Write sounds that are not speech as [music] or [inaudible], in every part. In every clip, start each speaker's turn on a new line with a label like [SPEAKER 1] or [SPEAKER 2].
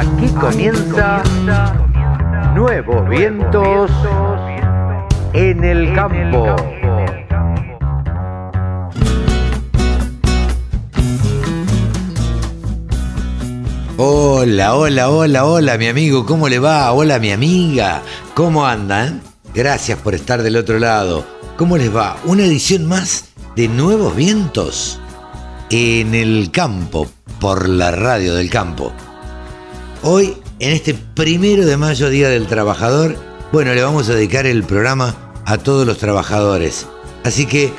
[SPEAKER 1] Aquí comienza Nuevos Vientos en el Campo.
[SPEAKER 2] Hola, hola, hola, hola, mi amigo, ¿cómo le va? Hola, mi amiga, ¿cómo andan? Gracias por estar del otro lado. ¿Cómo les va? Una edición más de Nuevos Vientos en el campo, por la radio del campo. Hoy, en este primero de mayo, Día del Trabajador, bueno, le vamos a dedicar el programa a todos los trabajadores. Así que,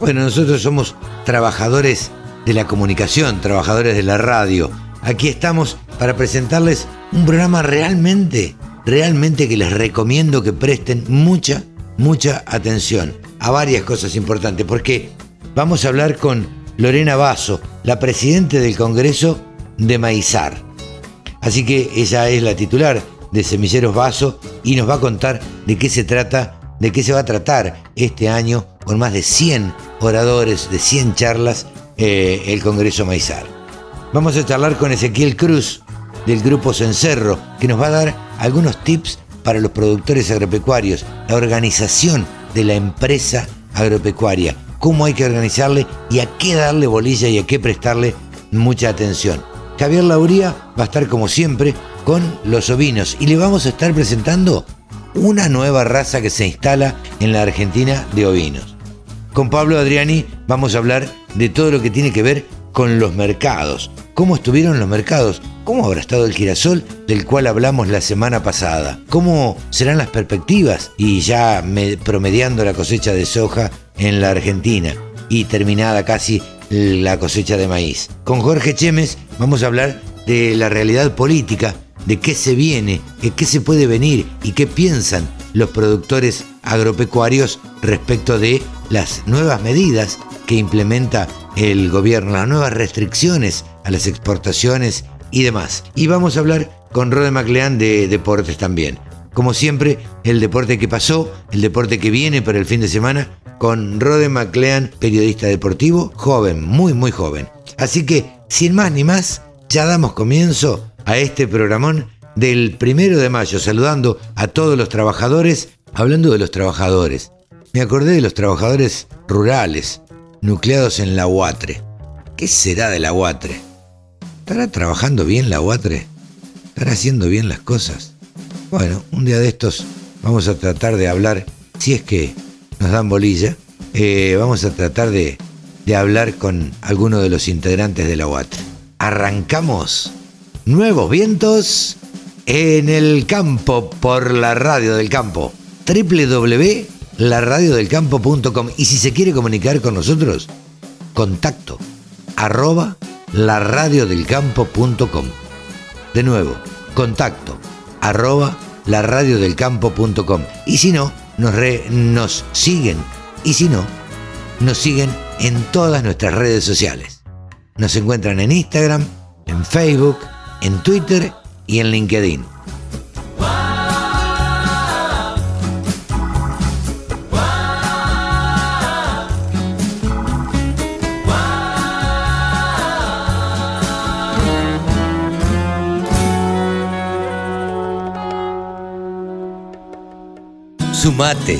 [SPEAKER 2] bueno, nosotros somos trabajadores de la comunicación, trabajadores de la radio. Aquí estamos para presentarles un programa realmente, realmente que les recomiendo que presten mucha, mucha atención a varias cosas importantes, porque vamos a hablar con Lorena Basso, la presidenta del Congreso de Maizar. Así que ella es la titular de Semilleros Vaso y nos va a contar de qué se trata, de qué se va a tratar este año con más de 100 oradores, de 100 charlas, eh, el Congreso Maizar. Vamos a charlar con Ezequiel Cruz del Grupo Cencerro, que nos va a dar algunos tips para los productores agropecuarios, la organización de la empresa agropecuaria, cómo hay que organizarle y a qué darle bolilla y a qué prestarle mucha atención. Javier Lauría va a estar como siempre con los ovinos y le vamos a estar presentando una nueva raza que se instala en la Argentina de ovinos. Con Pablo Adriani vamos a hablar de todo lo que tiene que ver con los mercados. ¿Cómo estuvieron los mercados? ¿Cómo habrá estado el girasol del cual hablamos la semana pasada? ¿Cómo serán las perspectivas? Y ya promediando la cosecha de soja en la Argentina y terminada casi la cosecha de maíz. Con Jorge Chemes vamos a hablar de la realidad política, de qué se viene, de qué se puede venir y qué piensan los productores agropecuarios respecto de las nuevas medidas que implementa el gobierno, las nuevas restricciones a las exportaciones y demás. Y vamos a hablar con Rode Maclean de deportes también. Como siempre, el deporte que pasó, el deporte que viene para el fin de semana, con Rode McLean, periodista deportivo, joven, muy muy joven. Así que, sin más ni más, ya damos comienzo a este programón del primero de mayo, saludando a todos los trabajadores, hablando de los trabajadores. Me acordé de los trabajadores rurales, nucleados en la UATRE. ¿Qué será de la UATRE? ¿Estará trabajando bien la UATRE? ¿Estará haciendo bien las cosas? Bueno, un día de estos vamos a tratar de hablar, si es que nos dan bolilla, eh, vamos a tratar de, de hablar con alguno de los integrantes de la UAT. Arrancamos nuevos vientos en el campo por la radio del campo. www.laradiodelcampo.com y si se quiere comunicar con nosotros, contacto arroba laradiodelcampo.com. De nuevo, contacto arroba laradiodelcampo.com. Y si no, nos, siguen. Y si no, nos siguen en todas nuestras redes sociales. Nos encuentran en Instagram, en Facebook, en Twitter y en LinkedIn. Sumate.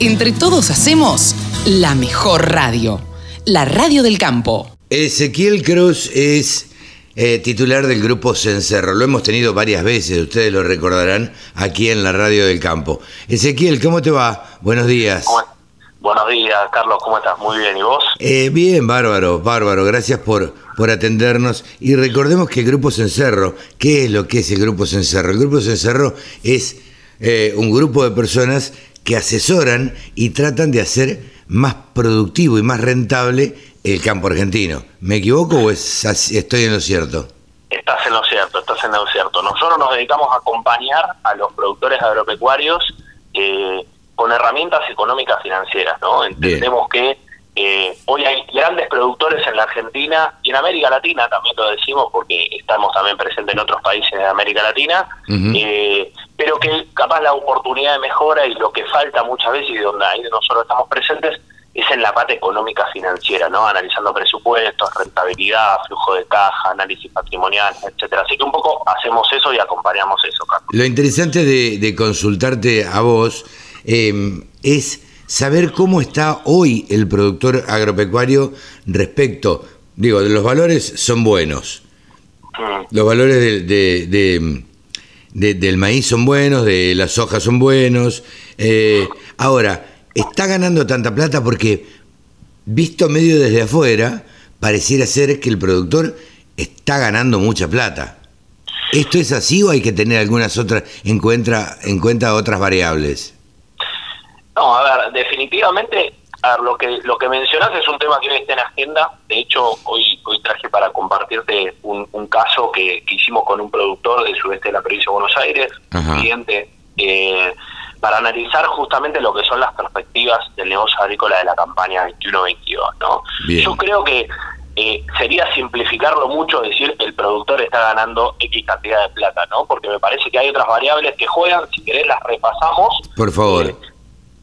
[SPEAKER 3] Entre todos hacemos la mejor radio, la radio del campo.
[SPEAKER 2] Ezequiel Cruz es eh, titular del grupo Cencerro. Lo hemos tenido varias veces, ustedes lo recordarán, aquí en la radio del campo. Ezequiel, ¿cómo te va? Buenos días.
[SPEAKER 4] Buenos días, Carlos, ¿cómo estás? Muy bien, ¿y vos?
[SPEAKER 2] Eh, bien, bárbaro, bárbaro. Gracias por, por atendernos. Y recordemos que el Grupo Cencerro, ¿qué es lo que es el Grupo Cencerro? El Grupo Cencerro es eh, un grupo de personas que asesoran y tratan de hacer más productivo y más rentable el campo argentino. ¿Me equivoco o estoy en lo cierto?
[SPEAKER 4] Estás en lo cierto, estás en lo cierto. Nosotros nos dedicamos a acompañar a los productores agropecuarios eh, con herramientas económicas financieras, ¿no? Entendemos que eh, hoy hay grandes productores en la Argentina y en América Latina, también lo decimos porque estamos también presentes en otros países de América Latina, eh, pero que capaz la oportunidad de mejora y lo que falta muchas veces y donde ahí nosotros estamos presentes es en la parte económica financiera, ¿no? Analizando presupuestos, rentabilidad, flujo de caja, análisis patrimonial, etcétera. Así que un poco hacemos eso y acompañamos eso, Carlos.
[SPEAKER 2] Lo interesante de, consultarte a vos eh, es saber cómo está hoy el productor agropecuario respecto, digo, los valores son buenos. Mm. Los valores de, del maíz son buenos, de las hojas son buenos. Eh, ahora, está ganando tanta plata porque, visto medio desde afuera, pareciera ser que el productor está ganando mucha plata. ¿Esto es así o hay que tener algunas otras, en cuenta, en cuenta otras variables?
[SPEAKER 4] No, a ver, definitivamente, a ver, lo que lo que mencionas es un tema que hoy está en agenda. De hecho, hoy hoy traje para compartirte un, caso que, hicimos con un productor del sudeste de la provincia de Buenos Aires, cliente, eh, para analizar justamente lo que son las perspectivas del negocio agrícola de la campaña 21-22. ¿no? Yo creo que eh, sería simplificarlo mucho decir que el productor está ganando X cantidad de plata, ¿no? Porque me parece que hay otras variables que juegan, si querés las repasamos.
[SPEAKER 2] Por favor.
[SPEAKER 4] Eh,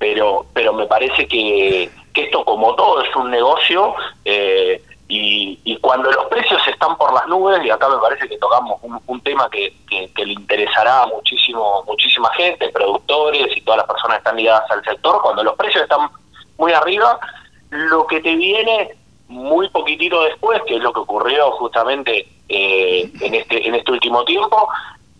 [SPEAKER 4] pero pero me parece que, esto como todo es un negocio eh, y, y, cuando los precios están por las nubes y acá me parece que tocamos un, tema que, que, le interesará a muchísimo muchísima gente productores y todas las personas que están ligadas al sector cuando los precios están muy arriba lo que te viene muy poquitito después que es lo que ocurrió justamente eh, en este en este último tiempo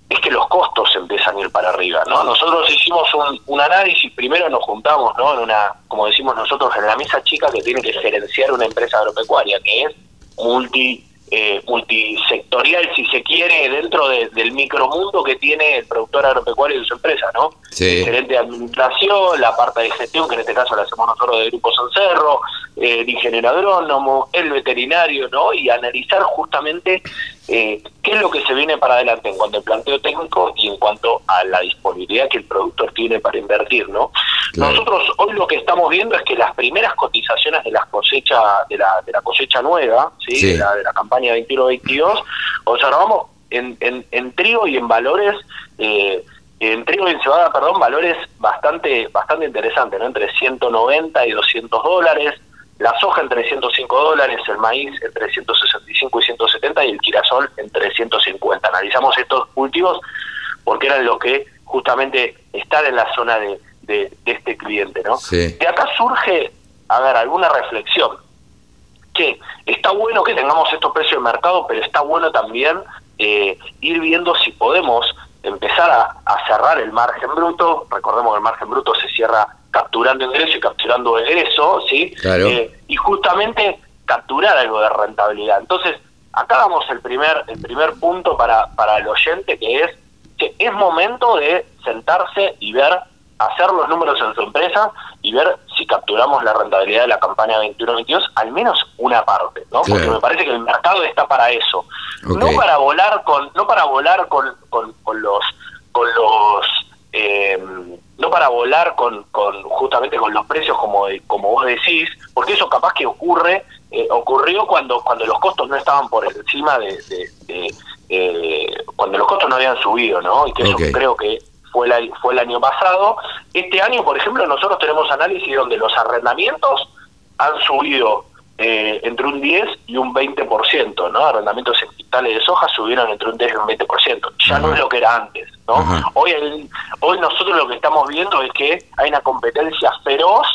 [SPEAKER 4] es que los costos empiezan a ir para arriba, ¿no? Nosotros hicimos un, análisis, primero nos juntamos, ¿no? En una, como decimos nosotros, en la mesa chica que tiene que gerenciar una empresa agropecuaria, que es multi eh, multisectorial, si se quiere, dentro del micromundo que tiene el productor agropecuario y su empresa, ¿no?
[SPEAKER 2] Sí.
[SPEAKER 4] El gerente de administración, la parte de gestión, que en este caso la hacemos nosotros de Grupo Sancerro, eh, el ingeniero agrónomo, el veterinario, ¿no? Y analizar justamente eh, qué es lo que se viene para adelante en cuanto al planteo técnico y en cuanto a la disponibilidad que el productor tiene para invertir, ¿no? Nosotros hoy lo que estamos viendo es que las primeras cotizaciones de las cosechas de la, de la cosecha nueva, ¿sí? De, la, de la campaña 21-22, observamos en, en, en trigo y en valores eh, en trigo y en cebada, perdón, valores bastante bastante interesantes, ¿no? Entre 190 y 200 dólares, la soja en 305 dólares, el maíz entre 165 y 170 y el girasol en 350. Analizamos estos cultivos porque eran los que justamente están en la zona de, de, este cliente, ¿no? De acá surge, a ver, alguna reflexión, que está bueno que tengamos estos precios de mercado, pero está bueno también eh, ir viendo si podemos empezar a, cerrar el margen bruto. Recordemos que el margen bruto se cierra capturando ingreso y capturando egreso, ¿sí? Eh, y justamente capturar algo de rentabilidad. Entonces, acá damos el primer, el primer punto para, para el oyente, que es que es momento de sentarse y ver hacer los números en su empresa y ver si capturamos la rentabilidad de la campaña 21-22, al menos una parte, ¿no? Porque me parece que el mercado está para eso. No para volar con no para volar con, con, los con los eh, no para volar con, con justamente con los precios como como vos decís, porque eso capaz que ocurre eh, ocurrió cuando cuando los costos no estaban por encima de, eh, cuando los costos no habían subido, ¿no? Y que eso creo que fue, fue el año pasado. Este año, por ejemplo, nosotros tenemos análisis donde los arrendamientos han subido eh, entre un 10 y un 20%, ¿no? Arrendamientos en quintales de soja subieron entre un 10 y un 20%. Ya no es lo que era antes, ¿no? Hoy, hoy nosotros lo que estamos viendo es que hay una competencia feroz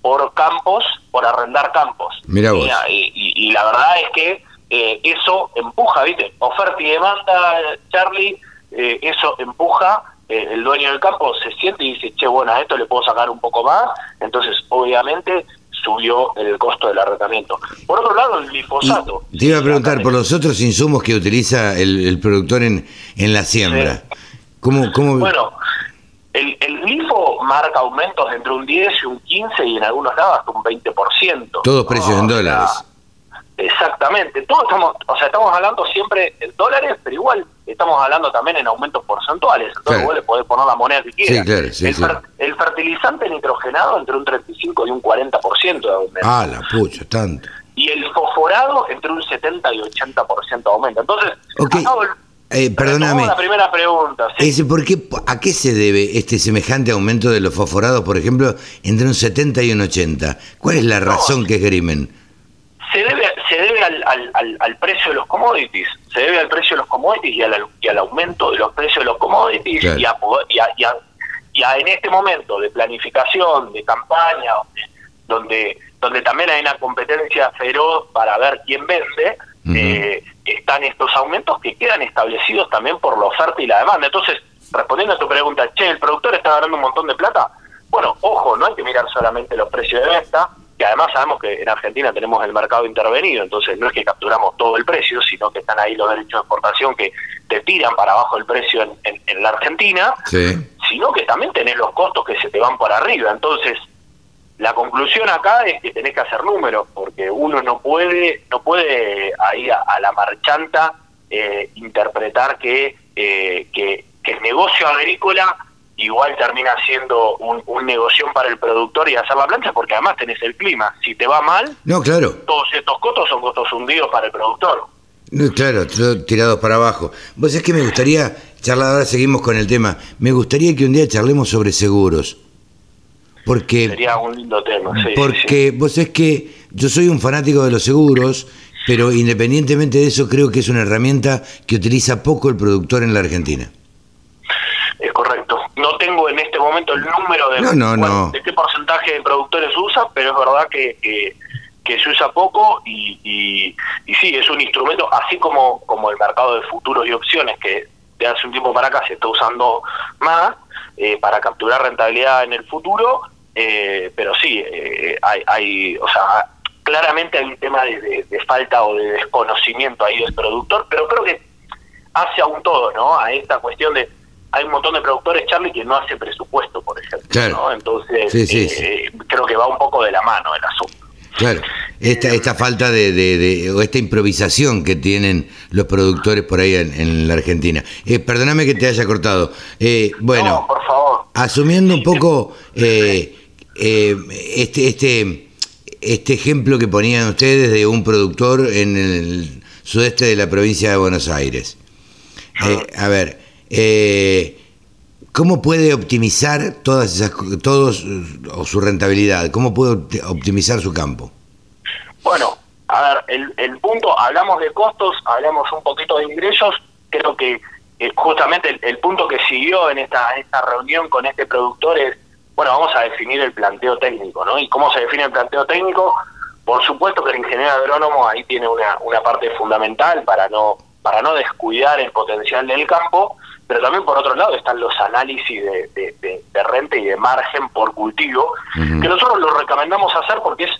[SPEAKER 4] por campos, por arrendar campos.
[SPEAKER 2] Mira
[SPEAKER 4] Y, la verdad es que eh, eso empuja, ¿viste? Oferta y demanda, Charlie, eh, eso empuja eh, el dueño del campo se siente y dice, che, bueno, a esto le puedo sacar un poco más, entonces obviamente subió el costo del arrendamiento. Por otro lado, el glifosato.
[SPEAKER 2] te iba a preguntar por los otros insumos que utiliza el, productor en, en la siembra. ¿Cómo, cómo...
[SPEAKER 4] Bueno, el, el glifo marca aumentos entre un 10 y un 15 y en algunos lados hasta un 20%.
[SPEAKER 2] Todos precios en dólares.
[SPEAKER 4] Exactamente, todos estamos, o sea, estamos hablando siempre en dólares, pero igual estamos hablando también en aumentos porcentuales, entonces vos le podés poner la moneda que quieras.
[SPEAKER 2] Sí,
[SPEAKER 4] el, el, fertilizante nitrogenado entre un 35 y un 40% de aumento.
[SPEAKER 2] Ah, la pucha, tanto.
[SPEAKER 4] Y el fosforado entre un 70 y 80% de aumento. Entonces,
[SPEAKER 2] Eh, perdóname.
[SPEAKER 4] la primera pregunta.
[SPEAKER 2] ¿sí? ¿por qué, ¿A qué se debe este semejante aumento de los fosforados, por ejemplo, entre un 70 y un 80? ¿Cuál es la razón que esgrimen?
[SPEAKER 4] Se debe, se debe al, al, al, precio de los commodities, se debe al precio de los commodities y al, y al aumento de los precios de los commodities y, a, y, a, y, a, en este momento de planificación, de campaña, donde, donde también hay una competencia feroz para ver quién vende, eh, están estos aumentos que quedan establecidos también por la oferta y la demanda. Entonces, respondiendo a tu pregunta, che, ¿el productor está ganando un montón de plata? Bueno, ojo, no hay que mirar solamente los precios de venta, que además sabemos que en Argentina tenemos el mercado intervenido, entonces no es que capturamos todo el precio, sino que están ahí los derechos de exportación que te tiran para abajo el precio en, en, la Argentina, sino que también tenés los costos que se te van por arriba. Entonces, la conclusión acá es que tenés que hacer números, porque uno no puede, no puede ahí a, la marchanta eh, interpretar que, eh, que, el negocio agrícola igual termina siendo un, negocio para el productor y hacer la plancha, porque además tenés el clima. Si te va mal,
[SPEAKER 2] no, claro.
[SPEAKER 4] todos estos costos son costos hundidos para el productor.
[SPEAKER 2] No, claro, tirados para abajo. Vos es que me gustaría charlar, ahora seguimos con el tema, me gustaría que un día charlemos sobre seguros. Porque,
[SPEAKER 4] Sería un lindo tema, sí.
[SPEAKER 2] Porque vos es que yo soy un fanático de los seguros, pero independientemente de eso creo que es una herramienta que utiliza poco el productor en la Argentina.
[SPEAKER 4] Es correcto. No tengo en este momento el número de, de qué porcentaje de productores usa, pero es verdad que, que, se usa poco y, y, y, sí, es un instrumento, así como, como el mercado de futuros y opciones que de hace un tiempo para acá se está usando más eh, para capturar rentabilidad en el futuro, eh, pero sí, eh, hay, hay, o sea, claramente hay un tema de, falta o de desconocimiento ahí del productor, pero creo que hace aún todo, ¿no? A esta cuestión de hay un montón de productores, Charlie, que no hace presupuesto, por ejemplo, ¿no? Entonces, eh, creo que va un poco de la mano el asunto.
[SPEAKER 2] Claro, esta, esta falta de, de, o esta improvisación que tienen los productores por ahí en, la Argentina. Eh, perdóname que te haya cortado. Eh, bueno,
[SPEAKER 4] por favor.
[SPEAKER 2] asumiendo un poco [laughs] eh, eh, este, este, este ejemplo que ponían ustedes de un productor en el sudeste de la provincia de Buenos Aires. Eh, a ver, eh, ¿cómo puede optimizar todas esas, todos o su rentabilidad? ¿Cómo puede optimizar su campo?
[SPEAKER 4] Bueno, a ver, el, el punto, hablamos de costos, hablamos un poquito de ingresos, creo que justamente el, el, punto que siguió en esta, esta reunión con este productor es bueno, vamos a definir el planteo técnico, ¿no? ¿Y cómo se define el planteo técnico? Por supuesto que el ingeniero agrónomo ahí tiene una, una parte fundamental para no, para no descuidar el potencial del campo, pero también por otro lado están los análisis de, de, renta y de margen por cultivo, que nosotros lo recomendamos hacer porque es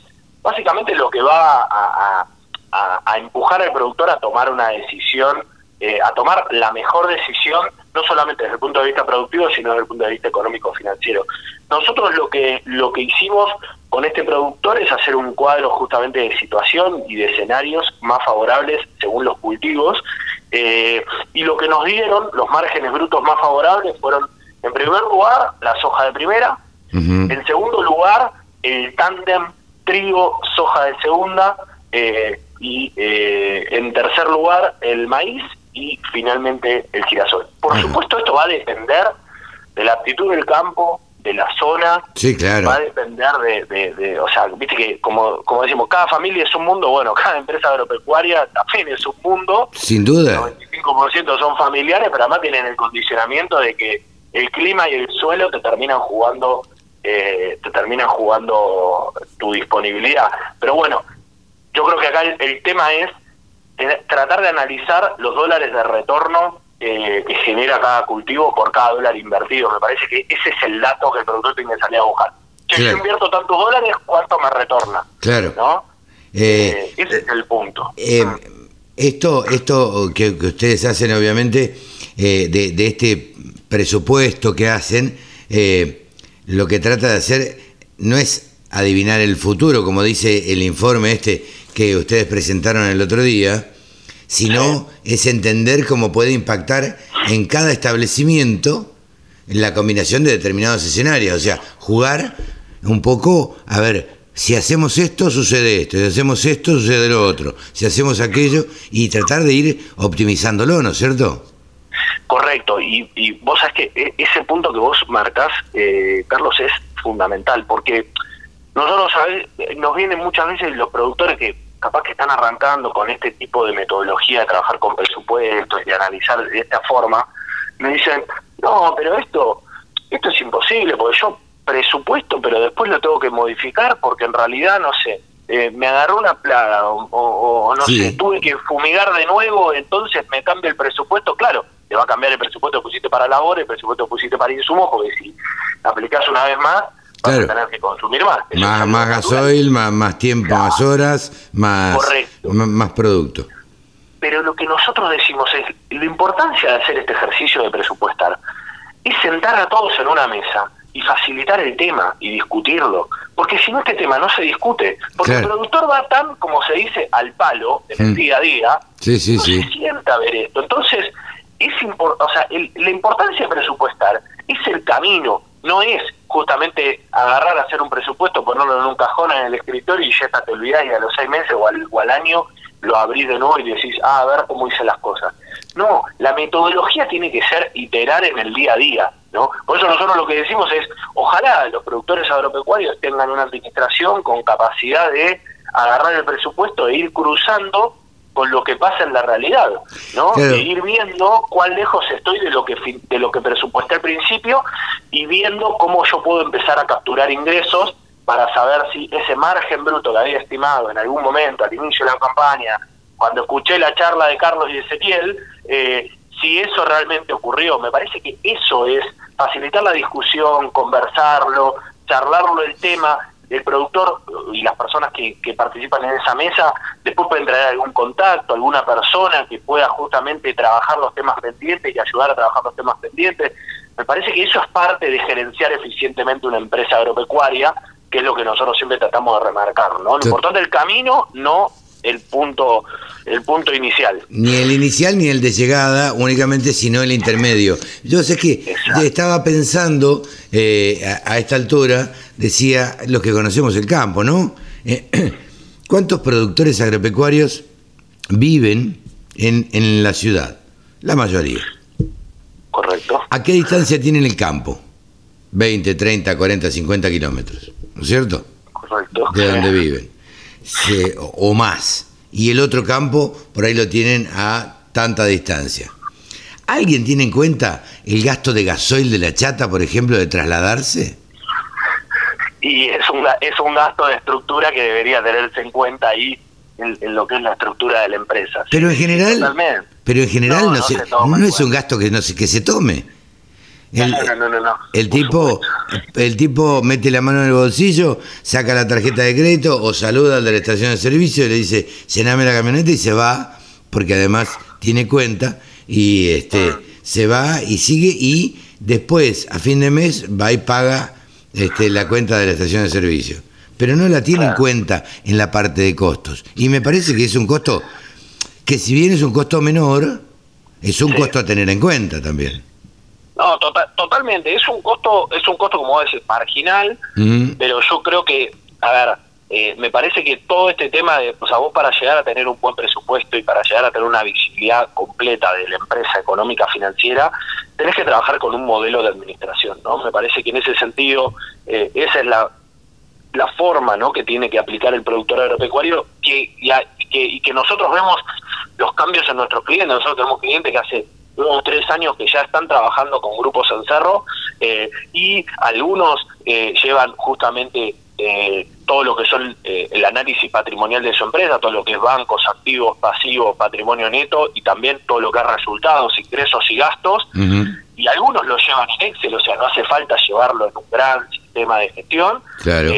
[SPEAKER 4] básicamente lo que va a, a, a empujar al productor a tomar una decisión, eh, a tomar la mejor decisión no solamente desde el punto de vista productivo, sino desde el punto de vista económico-financiero. Nosotros lo que, lo que hicimos con este productor es hacer un cuadro justamente de situación y de escenarios más favorables según los cultivos, eh, y lo que nos dieron, los márgenes brutos más favorables, fueron, en primer lugar, la soja de primera, en segundo lugar, el tándem trigo-soja de segunda, eh, y eh, en tercer lugar, el maíz, y finalmente el girasol. Por supuesto, esto va a depender de la aptitud del campo, de la zona,
[SPEAKER 2] sí, claro.
[SPEAKER 4] va a depender de, de, o sea, viste que como, como decimos, cada familia es un mundo, bueno, [laughs] cada empresa agropecuaria también es un mundo.
[SPEAKER 2] Sin duda.
[SPEAKER 4] El 95% son familiares, pero además tienen el condicionamiento de que el clima y el suelo te terminan jugando eh, te terminan jugando tu disponibilidad. Pero bueno, yo creo que acá el tema es tratar de analizar los dólares de retorno eh, que genera cada cultivo por cada dólar invertido. Me parece que ese es el dato que el productor tiene que salir a buscar. Si yo invierto tantos dólares, ¿cuánto me retorna?
[SPEAKER 2] Claro.
[SPEAKER 4] ¿No? Eh, ese es el punto.
[SPEAKER 2] Eh, esto, esto que, ustedes hacen, obviamente, de, de, este presupuesto que hacen, lo que trata de hacer no es adivinar el futuro, como dice el informe este que ustedes presentaron el otro día, sino es entender cómo puede impactar en cada establecimiento la combinación de determinados escenarios. O sea, jugar un poco, a ver, si hacemos esto, sucede esto, si hacemos esto, sucede lo otro, si hacemos aquello, y tratar de ir optimizándolo, ¿no es cierto?
[SPEAKER 4] Correcto, y, y vos sabés que e, ese punto que vos marcás, eh, Carlos, es fundamental, porque nosotros nos vienen muchas veces los productores que capaz que están arrancando con este tipo de metodología de trabajar con presupuestos y analizar de esta forma, me dicen, no, pero esto, esto es imposible, porque yo presupuesto, pero después lo tengo que modificar porque en realidad, no sé, eh, me agarró una plaga o, no sé, tuve que fumigar de nuevo, entonces me cambia el presupuesto, claro, te va a cambiar el presupuesto que pusiste para labor, el presupuesto que pusiste para insumos, porque si aplicás una vez más, vas a tener que consumir más.
[SPEAKER 2] más, más gasoil, más, más tiempo, más horas, más, más producto.
[SPEAKER 4] Pero lo que nosotros decimos es, la importancia de hacer este ejercicio de presupuestar es sentar a todos en una mesa y facilitar el tema y discutirlo. Porque si no, este tema no se discute. Porque el productor va tan, como se dice, al palo en el mm. día a día,
[SPEAKER 2] sí, sí,
[SPEAKER 4] no
[SPEAKER 2] sí.
[SPEAKER 4] se sienta a ver esto. Entonces, es o sea, la importancia de presupuestar es el camino, no es justamente agarrar, hacer un presupuesto, ponerlo en un cajón en el escritorio y ya está, te olvidás y a los seis meses o al, o al año lo abrís de nuevo y decís, ah, a ver cómo hice las cosas. No, la metodología tiene que ser iterar en el día a día. ¿no? Por eso nosotros lo que decimos es, ojalá los productores agropecuarios tengan una administración con capacidad de agarrar el presupuesto e ir cruzando con lo que pasa en la realidad, ¿no? E ir viendo cuán lejos estoy de lo que de lo que presupuesté al principio y viendo cómo yo puedo empezar a capturar ingresos para saber si ese margen bruto que había estimado en algún momento al inicio de la campaña, cuando escuché la charla de Carlos y Ezequiel, eh, si eso realmente ocurrió. Me parece que eso es facilitar la discusión, conversarlo, charlarlo el tema. El productor y las personas que, que participan en esa mesa después pueden traer algún contacto, alguna persona que pueda justamente trabajar los temas pendientes y ayudar a trabajar los temas pendientes. Me parece que eso es parte de gerenciar eficientemente una empresa agropecuaria, que es lo que nosotros siempre tratamos de remarcar. ¿no? Lo importante es el camino, no el punto el punto inicial.
[SPEAKER 2] Ni el inicial ni el de llegada únicamente, sino el intermedio. Yo sé que estaba pensando eh, a, esta altura, decía los que conocemos el campo, ¿no? Eh, [clears throat] ¿Cuántos productores agropecuarios viven en, en la ciudad? La mayoría.
[SPEAKER 4] Correcto.
[SPEAKER 2] ¿A qué distancia tienen el campo? 20, 30, 40, 50 kilómetros, ¿no es cierto?
[SPEAKER 4] Correcto.
[SPEAKER 2] De donde [laughs] viven o más. Y el otro campo por ahí lo tienen a tanta distancia. ¿Alguien tiene en cuenta el gasto de gasoil de la chata, por ejemplo, de trasladarse?
[SPEAKER 4] Y es un, es un gasto de estructura que debería tenerse en cuenta ahí en, lo que es la estructura de la empresa.
[SPEAKER 2] Pero en general, pero en general no, no es un gasto que no se, que se tome. El, el tipo, el tipo mete la mano en el bolsillo, saca la tarjeta de crédito o saluda al de la estación de servicio y le dice, llename la camioneta y se va, porque además tiene cuenta, y este ah. se va y sigue y después, a fin de mes, va y paga este, la cuenta de la estación de servicio. Pero no la tiene en cuenta en la parte de costos. Y me parece que es un costo que si bien es un costo menor, es un costo a tener en cuenta también.
[SPEAKER 4] No, tota-, totalmente. Es un costo, es un costo como decir marginal, pero yo creo que, a ver, eh, me parece que todo este tema de, o sea, vos para llegar a tener un buen presupuesto y para llegar a tener una visibilidad completa de la empresa económica financiera, tenés que trabajar con un modelo de administración, ¿no? Me parece que en ese sentido eh, esa es la, la forma, ¿no? Que tiene que aplicar el productor agropecuario que, y, que, y que nosotros vemos los cambios en nuestros clientes. Nosotros tenemos clientes que hace unos tres años que ya están trabajando con grupos en cerro eh, y algunos eh, llevan justamente eh, todo lo que son el análisis patrimonial de su empresa, todo lo que es bancos, activos, pasivos, patrimonio neto y también todo lo que es resultados, ingresos y gastos. Y algunos lo llevan en Excel, o sea, no hace falta llevarlo en un gran sistema de gestión.
[SPEAKER 2] Claro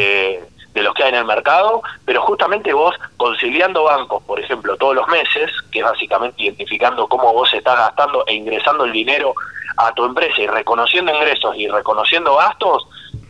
[SPEAKER 4] de los que hay en el mercado, pero justamente vos conciliando bancos, por ejemplo, todos los meses, que es básicamente identificando cómo vos estás gastando e ingresando el dinero a tu empresa y reconociendo ingresos y reconociendo gastos,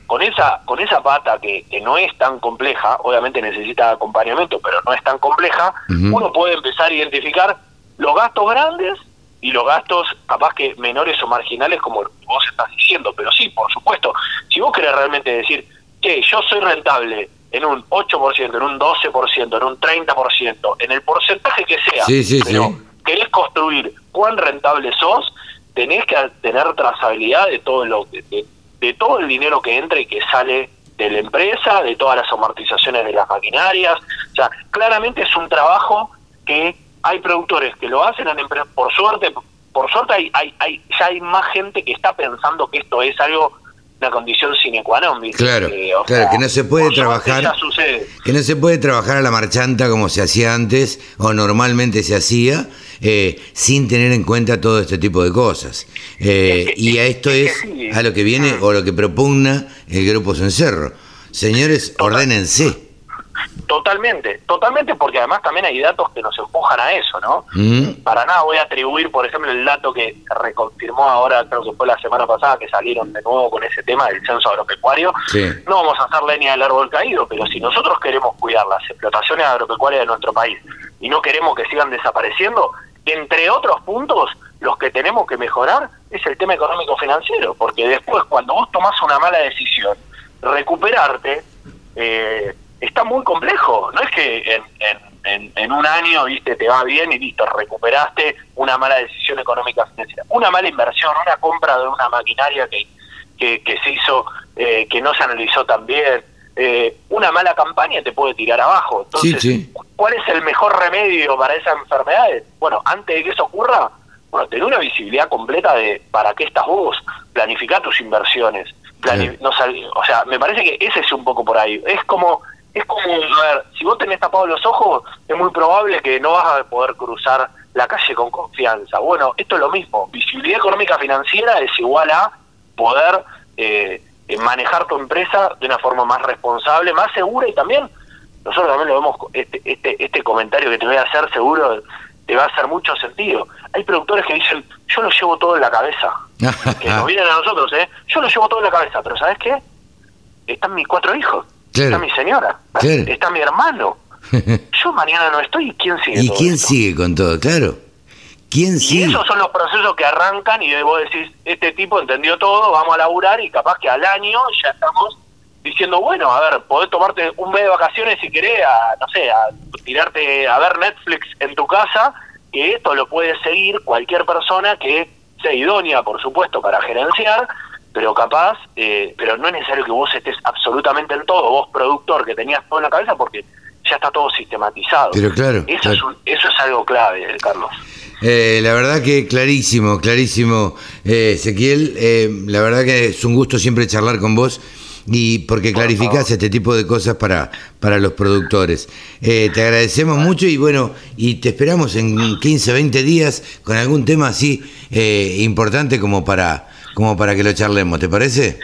[SPEAKER 4] con esa con esa pata que, que no es tan compleja, obviamente necesita acompañamiento, pero no es tan compleja, uno puede empezar a identificar los gastos grandes y los gastos capaz que menores o marginales como vos estás diciendo, pero sí, por supuesto, si vos querés realmente decir, que yo soy rentable en un 8%, en un 12%, en un 30%, en el porcentaje que sea, pero querés construir cuán rentable sos, tenés que tener trazabilidad de todo lo de, de todo el dinero que entra y que sale de la empresa, de todas las amortizaciones de las maquinarias. O sea, claramente es un trabajo que hay productores que lo hacen por suerte, por suerte hay, hay, hay, ya hay más gente que está pensando que esto es algo una condición sine qua non.
[SPEAKER 2] Claro, claro, que no se puede trabajar, que no se puede trabajar a la marchanta como se hacía antes o normalmente se hacía, eh, sin tener en cuenta todo este tipo de cosas. Eh, y a esto es, a lo que viene mm. o lo que propugna el grupo Cencerro. Señores, ordénense.
[SPEAKER 4] Totalmente, totalmente, porque además también hay datos que nos empujan a eso, ¿no? Mm. Para nada voy a atribuir, por ejemplo, el dato que reconfirmó ahora, creo que fue la semana pasada, que salieron de nuevo con ese tema del censo agropecuario. No vamos a hacer leña del árbol caído, pero si nosotros queremos cuidar las explotaciones agropecuarias de nuestro país y no queremos que sigan desapareciendo, entre otros puntos, los que tenemos que mejorar es el tema económico-financiero, porque después, cuando vos tomás una mala decisión, recuperarte. Eh, está muy complejo. No es que en, en, un año viste te va bien y listo, recuperaste una mala decisión económica financiera. Una mala inversión, una compra de una maquinaria que, que, se hizo, eh, que no se analizó tan bien. Eh, una mala campaña te puede tirar abajo. Entonces, ¿cuál es el mejor remedio para esas enfermedades? Bueno, antes de que eso ocurra, bueno, tener una visibilidad completa de para qué estás vos, planificar tus inversiones. no o sea, me parece que ese es un poco por ahí. Es como es como, a ver, si vos tenés tapados los ojos, es muy probable que no vas a poder cruzar la calle con confianza. Bueno, esto es lo mismo. Visibilidad económica financiera es igual a poder eh, manejar tu empresa de una forma más responsable, más segura y también, nosotros también lo vemos, este, este, este comentario que te voy a hacer seguro te va a hacer mucho sentido. Hay productores que dicen, yo lo llevo todo en la cabeza. [laughs] que nos vienen a nosotros, ¿eh? Yo lo llevo todo en la cabeza, pero ¿sabes qué? Están mis cuatro hijos. Está mi señora, está mi hermano. [laughs] Yo mañana no estoy, ¿y quién sigue?
[SPEAKER 2] ¿Y quién sigue con todo? Claro. ¿Quién y
[SPEAKER 4] esos son los procesos que arrancan y vos decís, este tipo entendió todo, vamos a laburar y capaz que al año ya estamos diciendo, bueno, a ver, podés tomarte un mes de vacaciones si querés, a, no sé, a tirarte a ver Netflix en tu casa, que esto lo puede seguir cualquier persona que sea idónea, por supuesto, para gerenciar, pero capaz, eh, pero no es necesario que vos estés absolutamente en todo, vos productor que tenías todo en la cabeza, porque ya está todo sistematizado.
[SPEAKER 2] Pero claro.
[SPEAKER 4] Eso, Es, eso es algo clave, eh, Carlos.
[SPEAKER 2] Eh, la verdad que clarísimo, clarísimo, Ezequiel. la verdad que es un gusto siempre charlar con vos y porque clarificás este tipo de cosas para, para los productores. te agradecemos mucho y bueno, y te esperamos en 15, 20 días con algún tema así importante como para como para que lo charlemos, ¿te parece?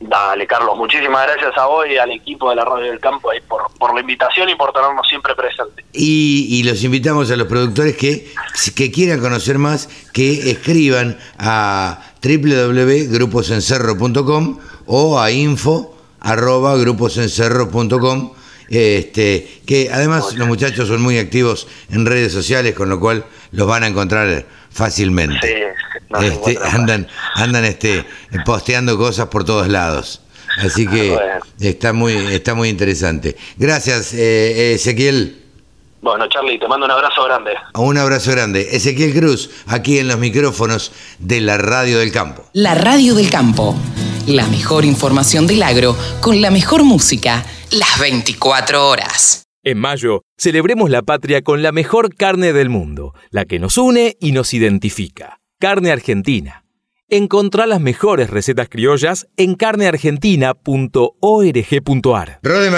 [SPEAKER 4] Dale, Carlos, muchísimas gracias a vos y al equipo de la Radio del Campo por, por la invitación y por tenernos siempre presentes.
[SPEAKER 2] Y, los invitamos a los productores que, que quieran conocer más, que escriban a www.gruposencerro.com o a info.gruposencerro.com este, que además los muchachos son muy activos en redes sociales, con lo cual los van a encontrar fácilmente. Este, andan, andan este, posteando cosas por todos lados. Así que está muy, está muy interesante. Gracias, eh, Ezequiel.
[SPEAKER 4] Bueno, Charlie, te mando un abrazo grande.
[SPEAKER 2] Un abrazo grande. Ezequiel Cruz, aquí en los micrófonos de la Radio del Campo.
[SPEAKER 3] La Radio del Campo. La mejor información del agro con la mejor música las 24 horas.
[SPEAKER 5] En mayo, celebremos la patria con la mejor carne del mundo, la que nos une y nos identifica. Carne Argentina. Encontrá las mejores recetas criollas en carneargentina.org.ar.
[SPEAKER 2] Rode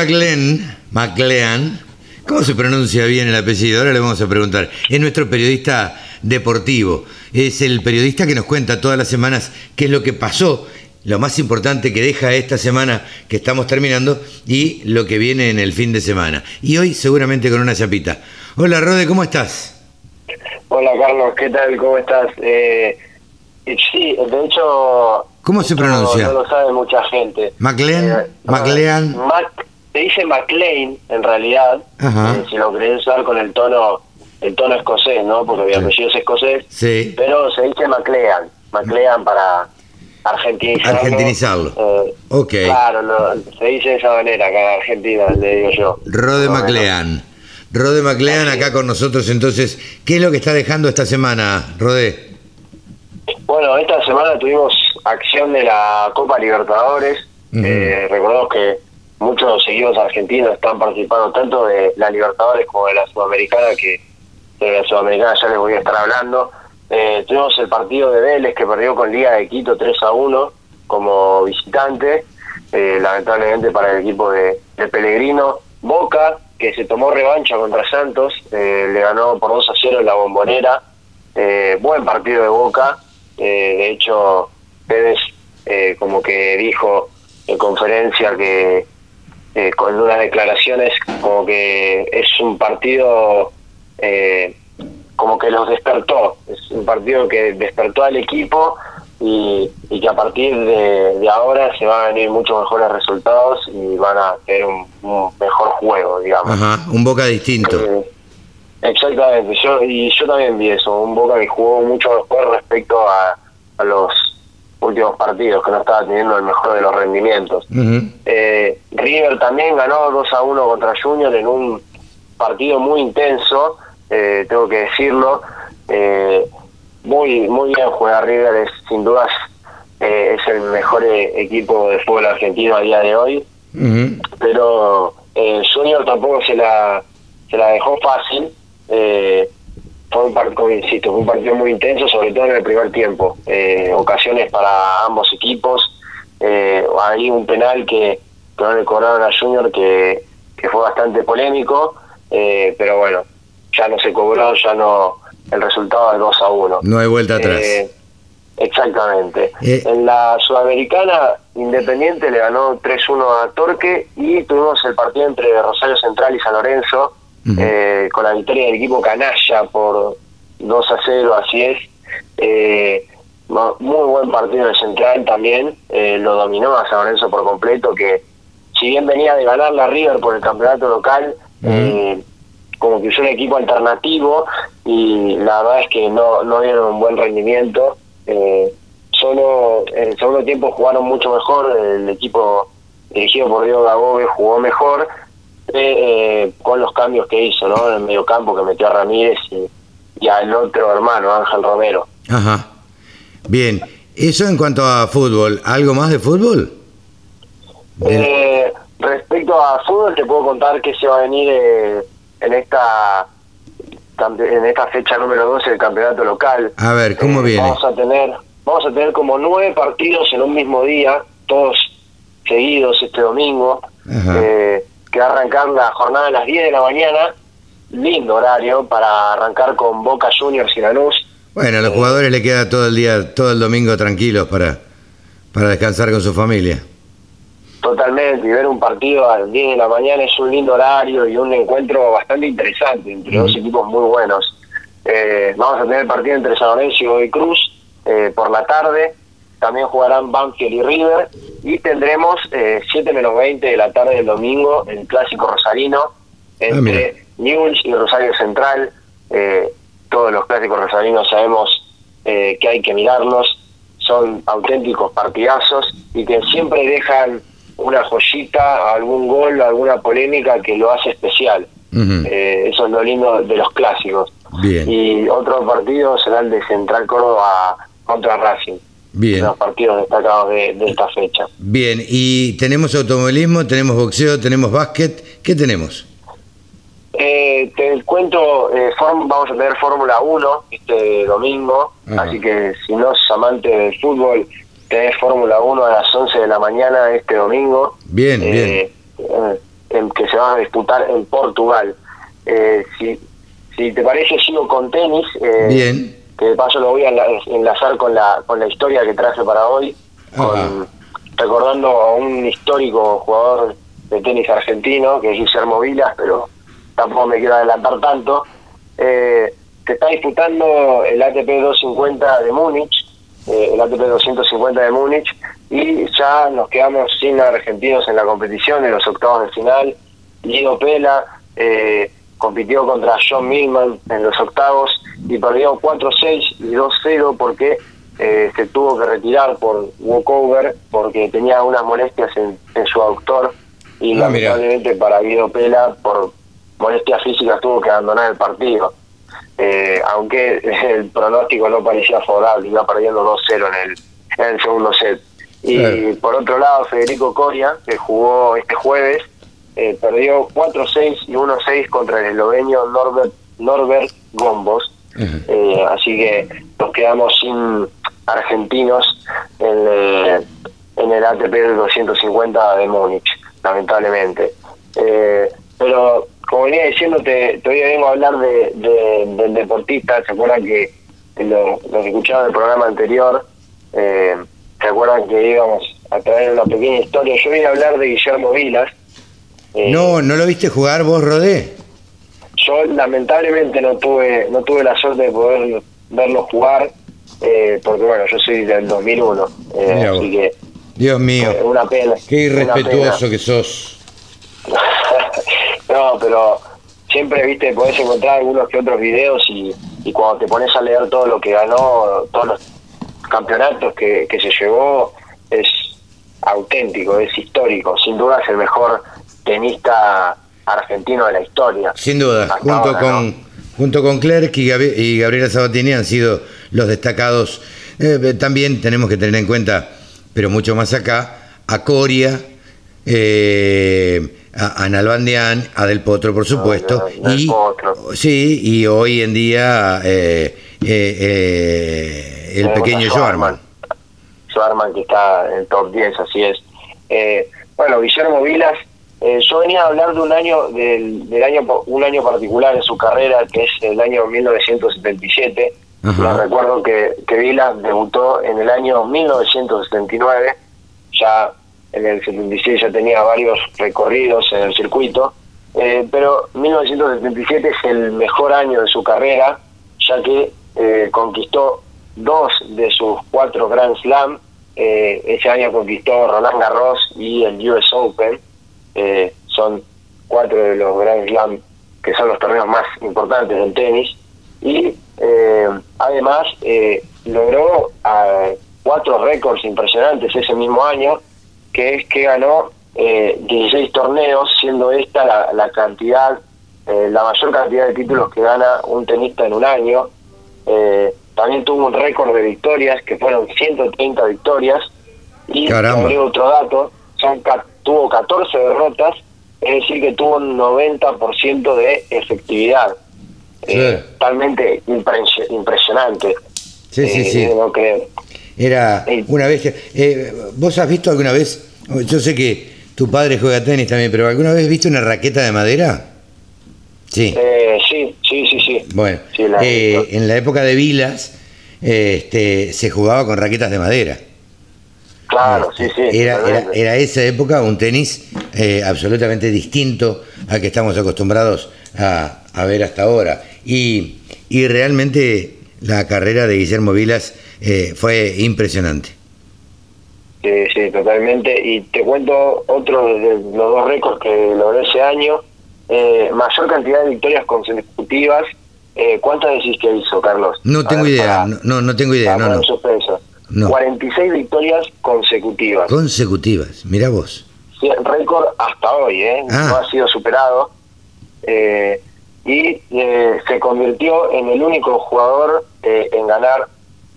[SPEAKER 2] McLean, ¿cómo se pronuncia bien el apellido? Ahora le vamos a preguntar. Es nuestro periodista deportivo. Es el periodista que nos cuenta todas las semanas qué es lo que pasó, lo más importante que deja esta semana que estamos terminando y lo que viene en el fin de semana. Y hoy seguramente con una chapita. Hola Rode, ¿cómo estás?
[SPEAKER 6] Hola Carlos, ¿qué tal? ¿Cómo estás? Eh, sí, de hecho...
[SPEAKER 2] ¿Cómo se pronuncia?
[SPEAKER 6] No, lo sabe mucha gente.
[SPEAKER 2] ¿McLean? Eh, ¿McLean?
[SPEAKER 6] se dice McLean, en realidad, eh, si lo querés usar con el tono el tono escocés, ¿no? Porque mi apellido es escocés.
[SPEAKER 2] Sí.
[SPEAKER 6] Pero se dice McLean. McLean para argentinizarlo.
[SPEAKER 2] Argentinizarlo. Eh, ok.
[SPEAKER 6] Claro, se dice de esa manera acá en Argentina, le digo yo.
[SPEAKER 2] Rode McLean. Rode McLean acá con nosotros, entonces, ¿qué es lo que está dejando esta semana, Rode?
[SPEAKER 6] Bueno, esta semana tuvimos acción de la Copa Libertadores. eh, recordemos que muchos seguidores argentinos están participando tanto de la Libertadores como de la Sudamericana, que de la Sudamericana ya les voy a estar hablando. Eh, tuvimos el partido de Vélez que perdió con Liga de Quito 3 a 1 como visitante, eh, lamentablemente para el equipo de, de Pellegrino. Boca, que se tomó revancha contra Santos, eh, le ganó por 2 a 0 en la bombonera. Eh, buen partido de Boca. De hecho, Pérez como que dijo en conferencia que con unas declaraciones como que es un partido eh, como que los despertó. Es un partido que despertó al equipo y, y que a partir de, de ahora se van a venir muchos mejores resultados y van a tener un, un mejor juego, digamos.
[SPEAKER 2] Ajá, un Boca distinto.
[SPEAKER 6] Eh, exactamente, yo y yo también vi eso, un Boca que jugó mucho mejor respecto a, a los últimos partidos, que no estaba teniendo el mejor de los rendimientos. Eh, River también ganó 2 a 1 contra Junior en un partido muy intenso, eh, tengo que decirlo. Eh, muy muy bien juega River, es sin dudas eh, es el mejor eh, equipo de fútbol argentino a día de hoy
[SPEAKER 2] Ujú.
[SPEAKER 6] pero eh, Junior tampoco se la se la dejó fácil eh, fue un partido insisto fue un partido muy intenso sobre todo en el primer tiempo eh, ocasiones para ambos equipos eh, hay un penal que, que no le cobraron a Junior que, que fue bastante polémico eh, pero bueno ya no se cobró ya no el resultado es 2 a 1
[SPEAKER 2] No hay vuelta atrás.
[SPEAKER 6] eh, exactamente.
[SPEAKER 2] Eh.
[SPEAKER 6] En la Sudamericana, Independiente le ganó 3-1 a Torque y tuvimos el partido entre Rosario Central y San Lorenzo, eh, con la victoria del equipo Canalla por 2 a 0, así es. Eh, muy buen partido de Central también, eh, lo dominó a San Lorenzo por completo, que si bien venía de ganar la River por el campeonato local, eh, como que usó un equipo alternativo y la verdad es que no, no dieron un buen rendimiento. Eh, solo en el segundo tiempo jugaron mucho mejor, el equipo dirigido por Diego Gabobe jugó mejor eh, eh, con los cambios que hizo ¿no? en el mediocampo que metió a Ramírez y, y al otro hermano, Ángel Romero.
[SPEAKER 2] Ajá. Bien. Eso en cuanto a fútbol. ¿Algo más de fútbol?
[SPEAKER 6] Eh, respecto a fútbol, te puedo contar que se va a venir eh, en esta en esta fecha número 12 del campeonato local.
[SPEAKER 2] A ver, ¿cómo
[SPEAKER 6] Eh,
[SPEAKER 2] viene?
[SPEAKER 6] Vamos a tener vamos a tener como nueve partidos en un mismo día, todos seguidos este domingo, eh, que va a arrancar la jornada a las 10 de la mañana. Lindo horario para arrancar con Boca Juniors y Lanús.
[SPEAKER 2] Bueno, a los jugadores le queda todo el día, todo el domingo tranquilos para, para descansar con su familia.
[SPEAKER 6] Totalmente, y ver un partido a las 10 de la mañana es un lindo horario y un encuentro bastante interesante entre dos equipos muy buenos. Eh, vamos a tener el partido entre San Lorenzo y Cruz eh, por la tarde, también jugarán Banfield y River, y tendremos eh, 7 menos 20 de la tarde del domingo el clásico rosarino entre Newell's y Rosario Central. Eh, todos los clásicos rosarinos sabemos eh, que hay que mirarlos, son auténticos partidazos y que siempre dejan una joyita, algún gol, alguna polémica que lo hace especial. Eh, eso es lo lindo de los clásicos.
[SPEAKER 2] Bien.
[SPEAKER 6] Y otro partido será el de Central Córdoba contra Racing.
[SPEAKER 2] Bien.
[SPEAKER 6] Los partidos destacados de, de esta fecha.
[SPEAKER 2] Bien. Y tenemos automovilismo, tenemos boxeo, tenemos básquet. ¿Qué tenemos?
[SPEAKER 6] Eh, te cuento, eh, vamos a tener Fórmula 1 este domingo,
[SPEAKER 2] Ajá.
[SPEAKER 6] así que si no sos amante del fútbol, tenés Fórmula 1 a las 11 de la mañana este domingo.
[SPEAKER 2] Bien, bien.
[SPEAKER 6] eh, eh, en que se va a disputar en Portugal. Eh, si, si te parece, sigo con tenis. eh,
[SPEAKER 2] Bien.
[SPEAKER 6] Que de paso lo voy a enla- enlazar con la, con la historia que traje para hoy, con- recordando a un histórico jugador de tenis argentino, que es Guillermo Vilas, pero tampoco me quiero adelantar tanto. Eh, se está disputando el ATP 250 de Múnich, eh, el ATP 250 de Múnich, y ya nos quedamos sin argentinos en la competición, en los octavos de final. Guido Pela eh, compitió contra John Millman en los octavos y perdió 4-6 y 2-0 porque eh, se tuvo que retirar por walkover porque tenía unas molestias en, en su aductor y
[SPEAKER 2] Ah, mira.
[SPEAKER 6] lamentablemente para Guido Pela por molestias físicas tuvo que abandonar el partido. Eh, aunque [laughs] el pronóstico no parecía favorable, iba perdiendo 2-0 en el, en el segundo set. Y por otro lado, Federico Coria, que jugó este jueves, eh, perdió 4-6 y 1-6 contra el esloveno Norbert, Norbert Gombos. Eh, así que nos quedamos sin argentinos en, en el ATP del 250 de Múnich, lamentablemente. pero como venía diciéndote, todavía vengo a hablar de, del deportista, ¿se acuerdan que lo, los escuchaban en el programa anterior? Eh, ¿Se acuerdan que íbamos a traer una pequeña historia? Yo vine a hablar de Guillermo Vilas.
[SPEAKER 2] Eh, no, ¿no lo viste jugar vos, Rodé?
[SPEAKER 6] Yo lamentablemente no tuve no tuve la suerte de poder verlo jugar, eh, porque bueno, yo soy del 2001, así que...
[SPEAKER 2] Dios mío,
[SPEAKER 6] una pena.
[SPEAKER 2] Qué irrespetuoso que sos.
[SPEAKER 6] No, pero siempre, viste, podés encontrar algunos que otros videos y, cuando te pones a leer todo lo que ganó, todos los campeonatos que, se llevó, es auténtico, es histórico. Sin duda es el mejor tenista argentino de la historia.
[SPEAKER 2] Sin duda, junto con junto con Clerc y, Gabriela Sabatini han sido los destacados. Eh, también tenemos que tener en cuenta, pero mucho más acá, a Coria, eh, a, Nalbandián, a Del Potro, por supuesto. y, Sí, y hoy en día eh, eh, eh, el pequeño Joarman.
[SPEAKER 6] Joarman que está en el top 10, así es. bueno, Guillermo Vilas, yo venía a hablar de un año, del, del, año un año particular en su carrera, que es el año 1977. recuerdo que, que Vilas debutó en el año 1979, ya en el 76 ya tenía varios recorridos en el circuito, eh, pero 1977 es el mejor año de su carrera, ya que eh, conquistó dos de sus cuatro Grand Slam, eh, ese año conquistó Roland Garros y el US Open, son cuatro de los Grand Slam que son los torneos más importantes del tenis, y además logró cuatro récords impresionantes ese mismo año, que es que ganó eh, 16 torneos, siendo esta la, la cantidad, eh, la mayor cantidad de títulos que gana un tenista en un año. Eh, también tuvo un récord de victorias, que fueron 130 victorias. Y otro dato, son, tuvo 14 derrotas, es decir, que tuvo un 90% de efectividad. Eh, totalmente impresionante.
[SPEAKER 2] Sí, sí, sí. No era una vez Eh, ¿Vos has visto alguna vez, yo sé que tu padre juega tenis también, pero ¿alguna vez viste una raqueta de madera?
[SPEAKER 6] Sí. Eh, sí, sí, sí, sí.
[SPEAKER 2] Bueno, eh, en la época de Vilas este, se jugaba con raquetas de madera.
[SPEAKER 6] Claro, sí, sí.
[SPEAKER 2] Era, era, esa época un tenis eh, absolutamente distinto al que estamos acostumbrados a, a ver hasta ahora. Y, y realmente la carrera de Guillermo Vilas eh, fue impresionante.
[SPEAKER 6] Sí, sí, totalmente. Y te cuento otro de los dos récords que logró ese año. Eh, mayor cantidad de victorias consecutivas. Eh, ¿Cuántas decís que hizo, Carlos?
[SPEAKER 2] No tengo idea, no, no tengo idea. No,
[SPEAKER 6] no. 46 victorias consecutivas.
[SPEAKER 2] Consecutivas, mira vos.
[SPEAKER 6] Sí, récord hasta hoy, ¿eh? Ah. No ha sido superado. Eh, y se convirtió en el único jugador en ganar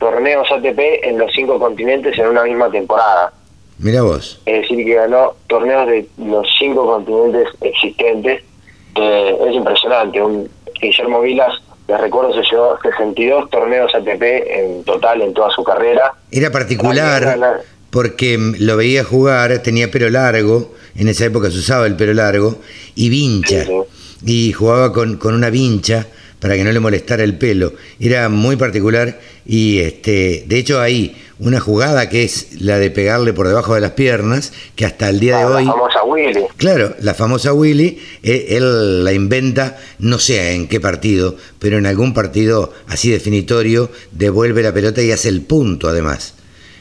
[SPEAKER 6] torneos ATP en los cinco continentes en una misma temporada.
[SPEAKER 2] Mira vos.
[SPEAKER 6] Es decir, que ganó torneos de los cinco continentes existentes. es impresionante. Un Guillermo Vilas, les recuerdo, se llevó 62 torneos ATP en total en toda su carrera.
[SPEAKER 2] Era particular porque lo veía jugar, tenía pelo largo, en esa época se usaba el pelo largo, y vincha. Y jugaba con, con una vincha para que no le molestara el pelo. Era muy particular y este, de hecho hay una jugada que es la de pegarle por debajo de las piernas, que hasta el día de hoy...
[SPEAKER 6] La famosa Willy.
[SPEAKER 2] Claro, la famosa Willy, eh, él la inventa, no sé en qué partido, pero en algún partido así definitorio, devuelve la pelota y hace el punto además,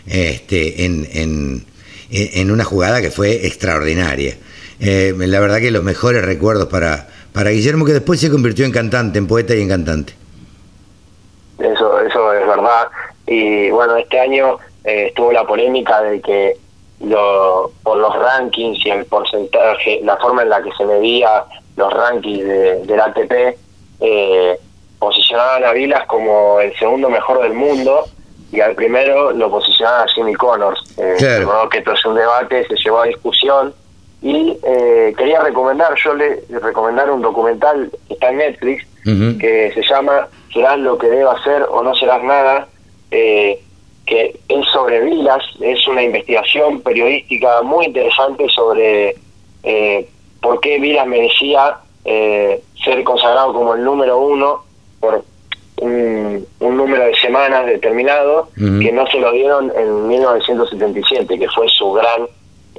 [SPEAKER 2] este, en, en, en una jugada que fue extraordinaria. Eh, la verdad que los mejores recuerdos para, para Guillermo, que después se convirtió en cantante, en poeta y en cantante.
[SPEAKER 6] Eso, eso es verdad. Y bueno, este año eh, estuvo la polémica de que lo, por los rankings y el porcentaje, la forma en la que se medía los rankings de, del ATP, eh, posicionaban a Vilas como el segundo mejor del mundo y al primero lo posicionaban a Jimmy Connors. Eh, claro. que esto es un debate, se llevó a discusión y eh, quería recomendar, yo le recomendar un documental que está en Netflix que se llama Serás lo que deba hacer o no serás nada, eh, que es sobre Vilas, es una investigación periodística muy interesante sobre eh, por qué Vilas merecía ser consagrado como el número uno por un, número de semanas determinado que no se lo dieron en 1977, que fue su gran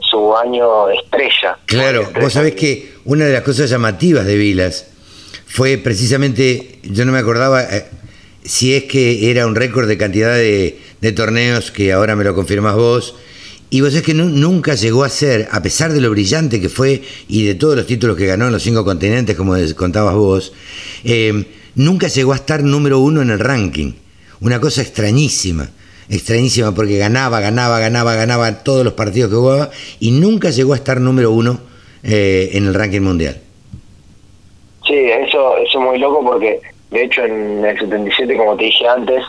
[SPEAKER 6] su año estrella.
[SPEAKER 2] Claro, vos sabés que una de las cosas llamativas de Vilas fue precisamente, yo no me acordaba eh, si es que era un récord de cantidad de, torneos, que ahora me lo confirmás vos, y vos es que nunca llegó a ser, a pesar de lo brillante que fue y de todos los títulos que ganó en los cinco continentes, como contabas vos, eh, nunca llegó a estar número uno en el ranking. Una cosa extrañísima extrañísima porque ganaba, ganaba, ganaba, ganaba todos los partidos que jugaba y nunca llegó a estar número uno eh, en el ranking mundial.
[SPEAKER 6] Sí, eso, eso es muy loco porque de hecho en el 77, como te dije antes,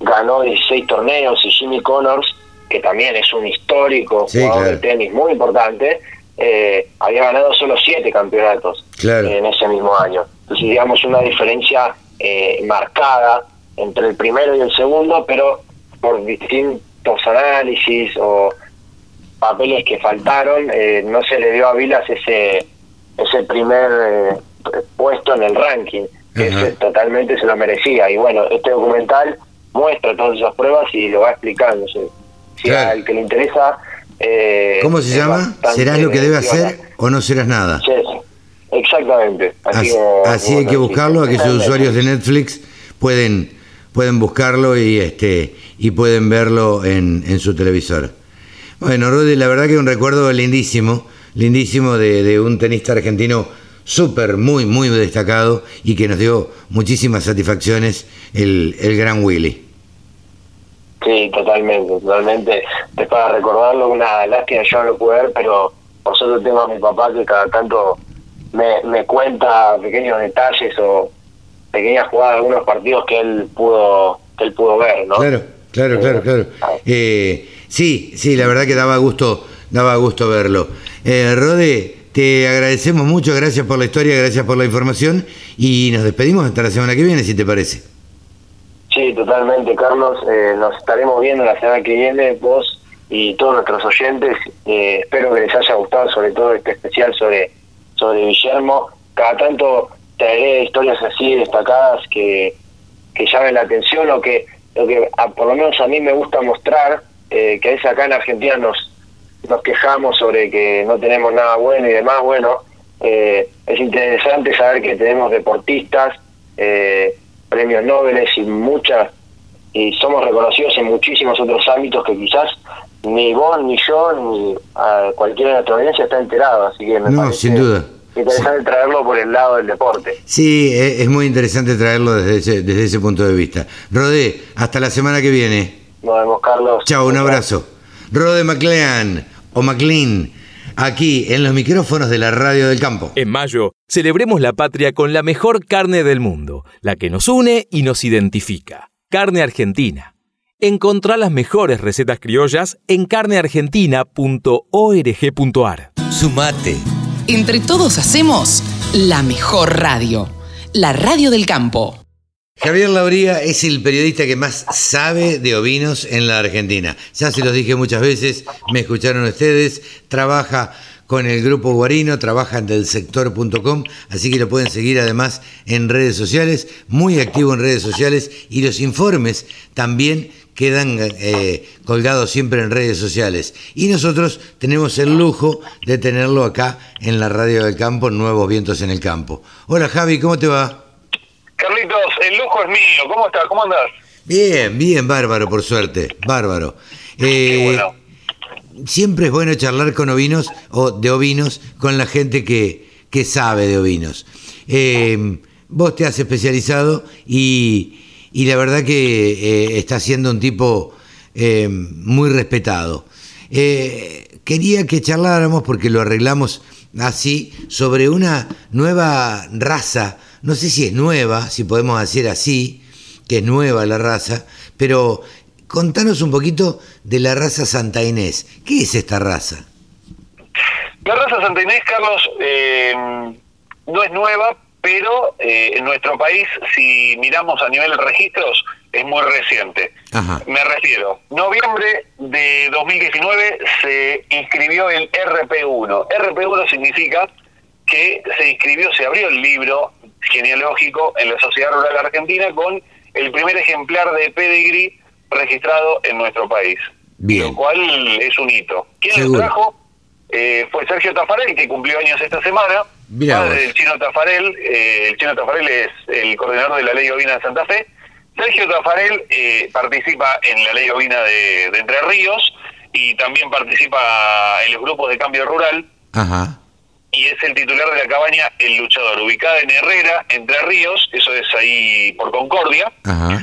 [SPEAKER 6] ganó 16 torneos y Jimmy Connors, que también es un histórico jugador de tenis muy importante, eh, había ganado solo 7 campeonatos en ese mismo año. Entonces, digamos, una diferencia eh, marcada entre el primero y el segundo, pero por distintos análisis o papeles que faltaron, eh, no se le dio a Vilas ese, ese primer eh, puesto en el ranking, que totalmente se lo merecía. Y bueno, este documental muestra todas esas pruebas y lo va explicando. Si, al que le interesa...
[SPEAKER 2] Eh, ¿Cómo se llama? ¿Serás lo que debe hacer o no serás nada?
[SPEAKER 6] Sí, exactamente.
[SPEAKER 2] Así, así hay que buscarlo, aquellos usuarios de Netflix pueden pueden buscarlo y este y pueden verlo en, en su televisor. Bueno, Rudy, la verdad que un recuerdo lindísimo, lindísimo de, un tenista argentino súper, muy, muy destacado y que nos dio muchísimas satisfacciones el, el gran Willy.
[SPEAKER 6] Sí, totalmente, totalmente. Es para recordarlo, una lástima yo no lo pude ver, pero por suerte tengo a mi papá que cada tanto me, me cuenta pequeños detalles o pequeñas jugadas de algunos partidos que él pudo que él pudo ver, ¿no?
[SPEAKER 2] Claro, claro, claro, claro. Eh, sí, sí, la verdad que daba gusto, daba gusto verlo. Eh, Rode, te agradecemos mucho, gracias por la historia, gracias por la información y nos despedimos hasta la semana que viene, si te parece.
[SPEAKER 6] Sí, totalmente, Carlos. Eh, nos estaremos viendo la semana que viene, vos y todos nuestros oyentes. Eh, espero que les haya gustado, sobre todo este especial sobre, sobre Guillermo. Cada tanto traeré historias así destacadas que, que llamen la atención o que, lo que por lo menos a mí me gusta mostrar, eh, que es acá en Argentina nos, nos quejamos sobre que no tenemos nada bueno y demás, bueno, eh, es interesante saber que tenemos deportistas, eh, premios Nobel y muchas, y somos reconocidos en muchísimos otros ámbitos que quizás ni vos, ni yo, ni a cualquiera de nuestra audiencia está enterado, así que me
[SPEAKER 2] no, sin duda
[SPEAKER 6] interesante traerlo por el lado del deporte.
[SPEAKER 2] Sí, es muy interesante traerlo desde ese, desde ese punto de vista. Rodé, hasta la semana que viene.
[SPEAKER 6] Nos vemos, Carlos.
[SPEAKER 2] Chao, un abrazo. Rodé McLean o McLean, aquí en los micrófonos de la Radio del Campo.
[SPEAKER 5] En mayo, celebremos la patria con la mejor carne del mundo, la que nos une y nos identifica. Carne argentina. Encontrá las mejores recetas criollas en carneargentina.org.ar.
[SPEAKER 3] Sumate entre todos hacemos la mejor radio, la radio del campo.
[SPEAKER 2] Javier Lauría es el periodista que más sabe de ovinos en la Argentina. Ya se los dije muchas veces, me escucharon ustedes, trabaja con el grupo Guarino, trabaja en delsector.com, así que lo pueden seguir además en redes sociales, muy activo en redes sociales y los informes también quedan eh, colgados siempre en redes sociales. Y nosotros tenemos el lujo de tenerlo acá en la radio del campo, Nuevos Vientos en el Campo. Hola Javi, ¿cómo te va?
[SPEAKER 7] Carlitos, el lujo es mío. ¿Cómo estás? ¿Cómo andás?
[SPEAKER 2] Bien, bien, bárbaro, por suerte. Bárbaro. Eh, siempre es bueno charlar con ovinos o de ovinos con la gente que, que sabe de ovinos. Eh, vos te has especializado y, y la verdad que eh, está siendo un tipo eh, muy respetado. Eh, quería que charláramos porque lo arreglamos así sobre una nueva raza, no sé si es nueva, si podemos decir así, que es nueva la raza, pero contanos un poquito de la raza Santa Inés. ¿Qué es esta raza?
[SPEAKER 7] La raza Santa Inés, Carlos, no es nueva, pero eh, en nuestro país, si miramos a nivel de registros, es muy reciente. Me refiero, noviembre de 2019 se inscribió el RP1. RP1 significa que se inscribió, se abrió el libro genealógico en la Sociedad Rural Argentina con el primer ejemplar de pedigree registrado en nuestro país. Lo cual es un hito. ¿Quién lo trajo? Eh, fue Sergio Tafarel, que cumplió años esta semana. Padre del Chino Tafarel. Eh, el Chino Tafarel es el coordinador de la Ley Ovina de Santa Fe. Sergio Tafarel eh, participa en la Ley Ovina de, Entre Ríos y también participa en los grupos de cambio rural. Ajá. Y es el titular de la cabaña El Luchador, ubicada en Herrera, Entre Ríos, eso es ahí por Concordia. Ajá.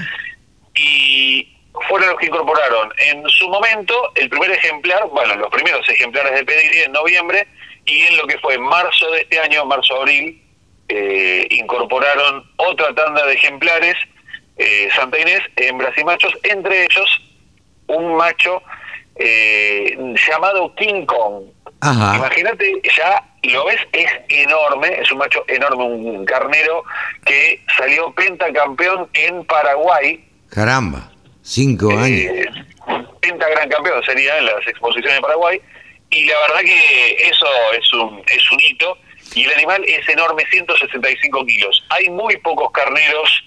[SPEAKER 7] Y fueron los que incorporaron en su momento el primer ejemplar, bueno, los primeros ejemplares de Pedigree en noviembre, y en lo que fue marzo de este año, marzo-abril, eh, incorporaron otra tanda de ejemplares, eh, Santa Inés, hembras y machos, entre ellos un macho eh, llamado King Kong. Imagínate, ya lo ves, es enorme, es un macho enorme, un carnero que salió pentacampeón en Paraguay.
[SPEAKER 2] Caramba. Cinco eh, años.
[SPEAKER 7] Penta gran campeón sería en las exposiciones de Paraguay. Y la verdad que eso es un, es un hito. Y el animal es enorme, 165 kilos. Hay muy pocos carneros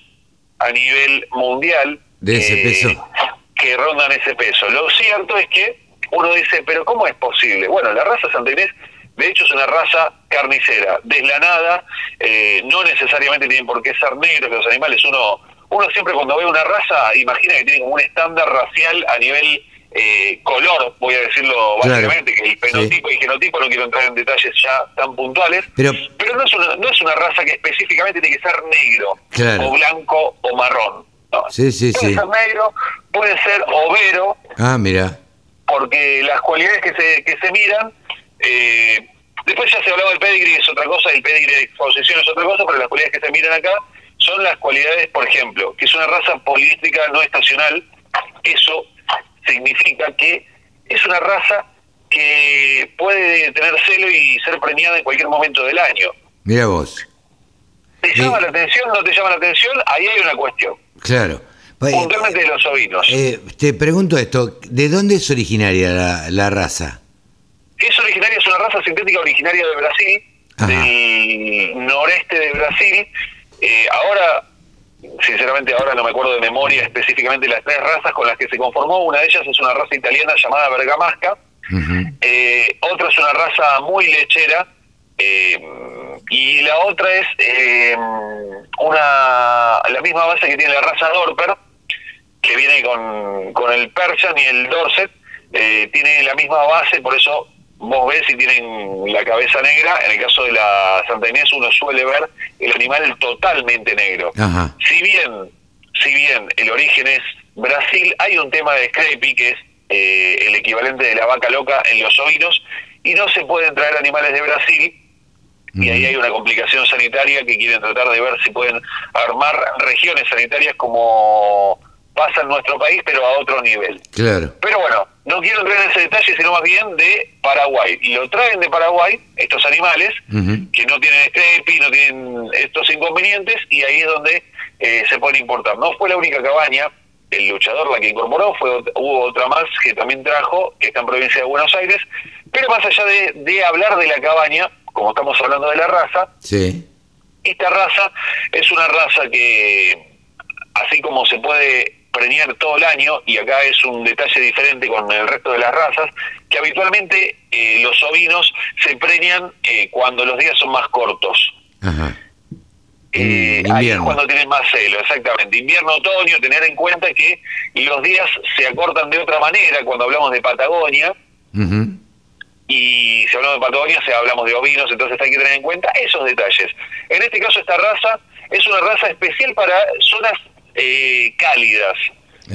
[SPEAKER 7] a nivel mundial.
[SPEAKER 2] De ese peso.
[SPEAKER 7] Que rondan ese peso. Lo cierto es que uno dice, pero ¿cómo es posible? Bueno, la raza santenés, de hecho, es una raza carnicera, deslanada, eh, no necesariamente tienen por qué ser negros los animales, uno uno siempre cuando ve una raza imagina que tiene como un estándar racial a nivel eh, color, voy a decirlo básicamente, que el fenotipo y genotipo, no quiero entrar en detalles ya tan puntuales, pero, pero no, es una, no es una raza que específicamente tiene que ser negro, o blanco o marrón.
[SPEAKER 2] Sí, sí,
[SPEAKER 7] puede ser negro, puede ser overo.
[SPEAKER 2] Ah, mira.
[SPEAKER 7] Porque las cualidades que se, que se miran, eh, después ya se hablaba del pedigree, es otra cosa, el pedigree de exposición es otra cosa, pero las cualidades que se miran acá son las cualidades, por ejemplo, que es una raza política no estacional. Eso significa que es una raza que puede tener celo y ser premiada en cualquier momento del año.
[SPEAKER 2] Mira vos.
[SPEAKER 7] ¿Te llama la atención? ¿No te llama la atención? Ahí hay una cuestión.
[SPEAKER 2] Claro.
[SPEAKER 7] Pues, Puntualmente de los ovinos.
[SPEAKER 2] Eh, te pregunto esto, ¿de dónde es originaria la, la, raza?
[SPEAKER 7] Es originaria, es una raza sintética originaria de Brasil, del noreste de Brasil, eh, ahora, sinceramente ahora no me acuerdo de memoria específicamente las tres razas con las que se conformó. Una de ellas es una raza italiana llamada Bergamasca. Eh, otra es una raza muy lechera. Eh, y la otra es una la misma base que tiene la raza Dorper, que viene con, con el Persian y el Dorset. tiene la misma base, por eso vos ves si tienen la cabeza negra, en el caso de la Santa Inés uno suele ver el animal totalmente negro. Si bien, si bien el origen es Brasil, hay un tema de Scrapie que es eh, el equivalente de la vaca loca en los oídos y no se pueden traer animales de Brasil y ahí hay una complicación sanitaria que quieren tratar de ver si pueden armar regiones sanitarias como pasa en nuestro país, pero a otro nivel.
[SPEAKER 2] Claro.
[SPEAKER 7] Pero bueno, no quiero entrar en ese detalle, sino más bien de Paraguay. Y lo traen de Paraguay, estos animales, que no tienen estrepi, no tienen estos inconvenientes, y ahí es donde eh, se pueden importar. No fue la única cabaña, el luchador la que incorporó, fue hubo otra más que también trajo, que está en provincia de Buenos Aires, pero más allá de, de hablar de la cabaña, como estamos hablando de la raza,
[SPEAKER 2] sí.
[SPEAKER 7] esta raza es una raza que, así como se puede preñar todo el año, y acá es un detalle diferente con el resto de las razas, que habitualmente eh, los ovinos se preñan eh, cuando los días son más cortos.
[SPEAKER 2] Ajá.
[SPEAKER 7] Eh, ahí es cuando tienes más celo, exactamente. Invierno, otoño, tener en cuenta que los días se acortan de otra manera cuando hablamos de Patagonia. Y si hablamos de Patagonia, si hablamos de ovinos, entonces hay que tener en cuenta esos detalles. En este caso, esta raza es una raza especial para zonas eh, cálidas.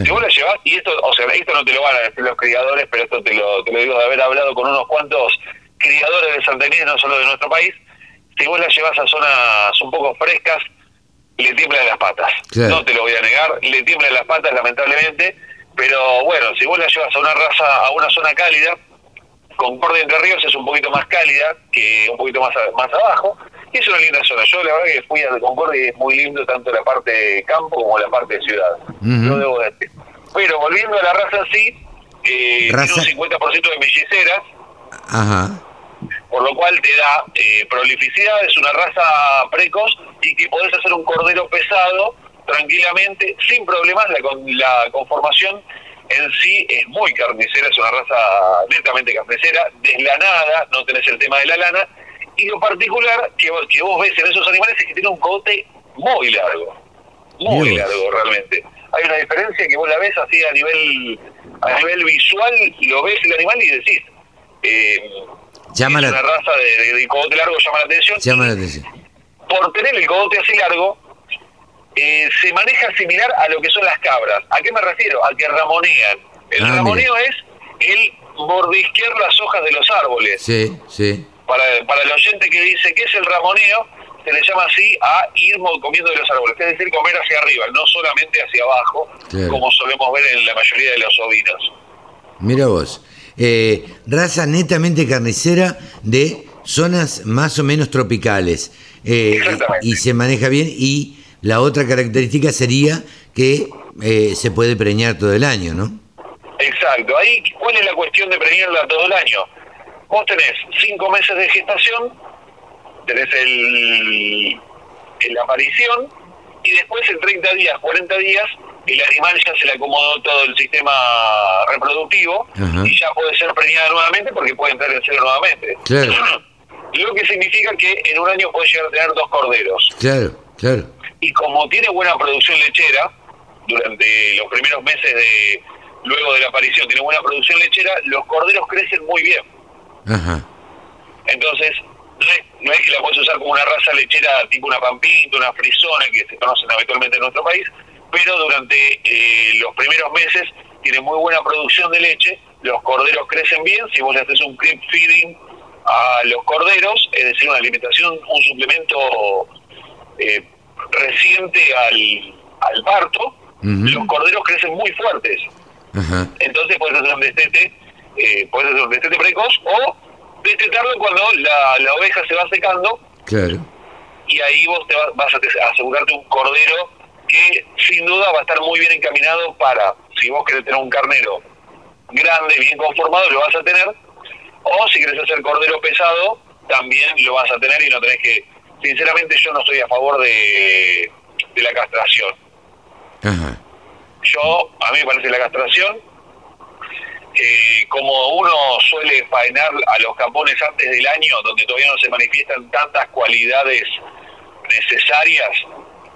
[SPEAKER 7] Si vos la llevas, y esto, o sea, esto no te lo van a decir los criadores, pero esto te lo, te lo digo de haber hablado con unos cuantos criadores de Santa Inés, no solo de nuestro país, si vos las llevas a zonas un poco frescas, le tiemblan las patas. No te lo voy a negar, le tiemblan las patas lamentablemente, pero bueno, si vos la llevas a una raza, a una zona cálida, Concordia Entre Ríos es un poquito más cálida que un poquito más, más abajo, es una linda zona. Yo la verdad que fui a Concordia y es muy lindo tanto la parte de campo como la parte de ciudad. Lo debo decir. Pero volviendo a la raza sí, eh, tiene un 50% de melliceras. Ajá por lo cual te da eh, prolificidad, es una raza precoz y que podés hacer un cordero pesado tranquilamente, sin problemas, la, la conformación en sí es muy carnicera, es una raza netamente carnicera, deslanada, no tenés el tema de la lana, y lo particular que, que vos ves en esos animales es que tiene un cote muy largo, muy largo realmente. Hay una diferencia que vos la ves así a nivel a nivel visual, lo ves el animal y decís, eh,
[SPEAKER 2] llama
[SPEAKER 7] es una raza de, cogote largo llama la atención.
[SPEAKER 2] Llama la atención.
[SPEAKER 7] Por tener el cogote así largo, eh, se maneja similar a lo que son las cabras. ¿A qué me refiero? A que ramonean. El ah, ramoneo es el mordisquear las hojas de los árboles.
[SPEAKER 2] Sí, sí.
[SPEAKER 7] Para, para el oyente que dice que es el ramoneo, se le llama así a ir comiendo de los árboles, es decir, comer hacia arriba, no solamente hacia abajo, como solemos ver en la mayoría de los ovinos.
[SPEAKER 2] Mira vos, eh, raza netamente carnicera de zonas más o menos tropicales. Eh, y se maneja bien y la otra característica sería que eh, se puede preñar todo el año, ¿no?
[SPEAKER 7] Exacto. Ahí, ¿cuál es la cuestión de preñarla todo el año? Vos tenés cinco meses de gestación, tenés el, la aparición, y después en 30 días, 40 días, el animal ya se le acomodó todo el sistema reproductivo y ya puede ser preñada nuevamente porque puede entrar en cero nuevamente.
[SPEAKER 2] Claro. [clears throat]
[SPEAKER 7] Lo que significa que en un año puede llegar a tener dos corderos.
[SPEAKER 2] Claro, claro
[SPEAKER 7] y como tiene buena producción lechera, durante los primeros meses de luego de la aparición tiene buena producción lechera, los corderos crecen muy bien. Entonces, no es, que la puedes usar como una raza lechera tipo una pampinta, una frisona, que se conocen habitualmente en nuestro país, pero durante eh, los primeros meses tiene muy buena producción de leche, los corderos crecen bien, si vos le haces un creep feeding a los corderos, es decir, una alimentación, un suplemento eh, reciente al, al parto, los corderos crecen muy fuertes. Entonces puedes hacer un destete, eh, puedes hacer un destete precoz o destetarlo cuando la, la oveja se va secando.
[SPEAKER 2] Claro.
[SPEAKER 7] Y ahí vos te vas, a asegurarte un cordero que sin duda va a estar muy bien encaminado para, si vos querés tener un carnero grande, bien conformado, lo vas a tener. O si querés hacer cordero pesado, también lo vas a tener y no tenés que sinceramente yo no estoy a favor de, la castración. Yo, a mí me parece la castración, eh, como uno suele faenar a los campones antes del año, donde todavía no se manifiestan tantas cualidades necesarias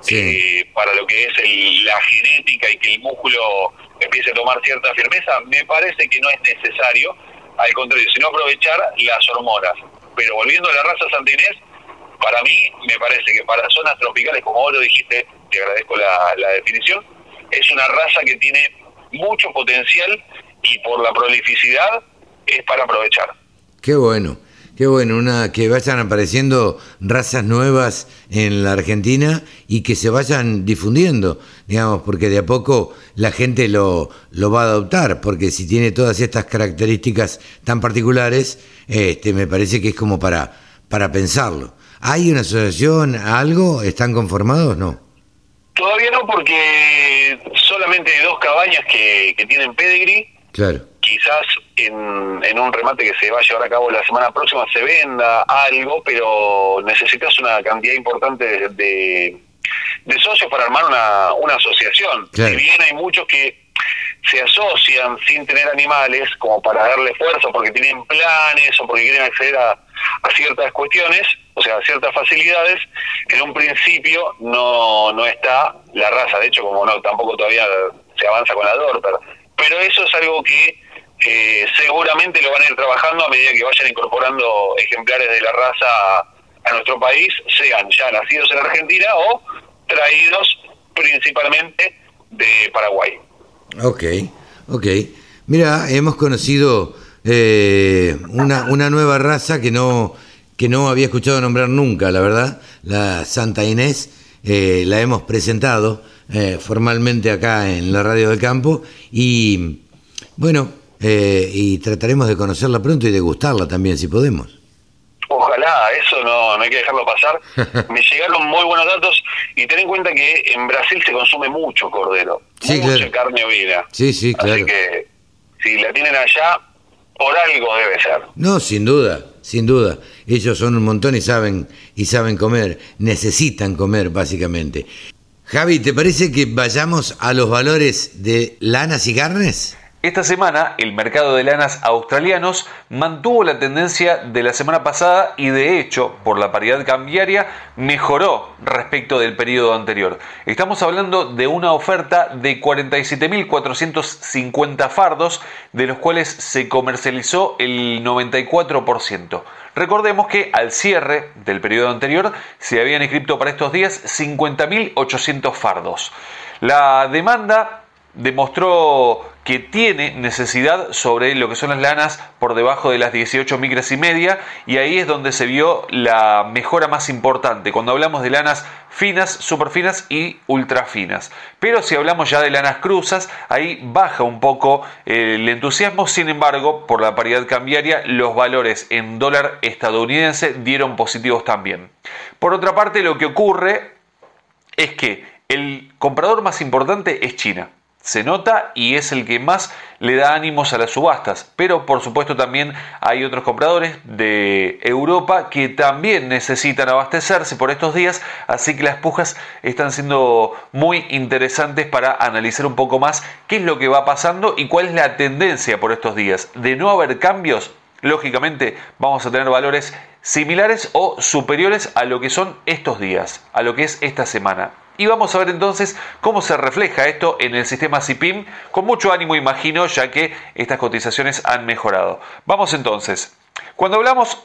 [SPEAKER 7] eh, para lo que es la genética y que el músculo empiece a tomar cierta firmeza, me parece que no es necesario, al contrario, sino aprovechar las hormonas. Pero volviendo a la raza santinés, para mí, me parece que para zonas tropicales, como vos lo dijiste, te agradezco la, definición, es una raza que tiene mucho potencial y por la prolificidad es para aprovechar.
[SPEAKER 2] Qué bueno, qué bueno, una que vayan apareciendo razas nuevas en la Argentina y que se vayan difundiendo, digamos, porque de a poco la gente lo, lo va a adoptar, porque si tiene todas estas características tan particulares, este, me parece que es como para, para pensarlo. ¿Hay una asociación, algo? ¿Están conformados? No.
[SPEAKER 7] Todavía no, porque solamente hay dos cabañas que, tienen pedigree.
[SPEAKER 2] Claro.
[SPEAKER 7] Quizás en, un remate que se va a llevar a cabo la semana próxima se venda algo, pero necesitas una cantidad importante de, de, socios para armar una, una asociación. Si bien hay muchos que se asocian sin tener animales como para darle fuerza porque tienen planes o porque quieren acceder a, a ciertas cuestiones, o sea, ciertas facilidades, en un principio no, no está la raza, de hecho como no tampoco todavía se avanza con la Dorper, pero eso es algo que eh, seguramente lo van a ir trabajando a medida que vayan incorporando ejemplares de la raza a, nuestro país, sean ya nacidos en Argentina o traídos principalmente de Paraguay.
[SPEAKER 2] Ok, ok. Mira, hemos conocido eh, una, una nueva raza que no, que no había escuchado nombrar nunca, la verdad, la Santa Inés, eh, la hemos presentado eh, formalmente acá en la Radio del Campo y bueno, y trataremos de conocerla pronto y de gustarla también si podemos.
[SPEAKER 7] Ojalá, eso no, no hay que dejarlo pasar. [laughs] Me llegaron muy buenos datos y ten en cuenta que en Brasil se consume mucho cordero, mucha carne ovina.
[SPEAKER 2] Sí, sí, claro.
[SPEAKER 7] Así que si la tienen allá, por algo debe ser.
[SPEAKER 2] No, sin duda, sin duda. Ellos son un montón y saben y saben comer, necesitan comer básicamente. Javi, ¿te parece que vayamos a los valores de lanas y carnes?
[SPEAKER 5] Esta semana el mercado de lanas australianos mantuvo la tendencia de la semana pasada y de hecho, por la paridad cambiaria, mejoró respecto del periodo anterior. Estamos hablando de una oferta de 47.450 fardos, de los cuales se comercializó el 94%. Recordemos que al cierre del periodo anterior se habían inscrito para estos días 50.800 fardos. La demanda demostró que tiene necesidad sobre lo que son las lanas por debajo de las 18 micras y media y ahí es donde se vio la mejora más importante cuando hablamos de lanas finas, superfinas y ultra finas. Pero si hablamos ya de lanas cruzas, ahí baja un poco el entusiasmo, sin embargo, por la paridad cambiaria, los valores en dólar estadounidense dieron positivos también. Por otra parte, lo que ocurre es que el comprador más importante es China se nota y es el que más le da ánimos a las subastas. Pero por supuesto también hay otros compradores de Europa que también necesitan abastecerse por estos días, así que las pujas están siendo muy interesantes para analizar un poco más qué es lo que va pasando y cuál es la tendencia por estos días. De no haber cambios, lógicamente vamos a tener valores similares o superiores a lo que son estos días, a lo que es esta semana. Y vamos a ver entonces cómo se refleja esto en el sistema CIPIM, con mucho ánimo imagino, ya que estas cotizaciones han mejorado. Vamos entonces, cuando hablamos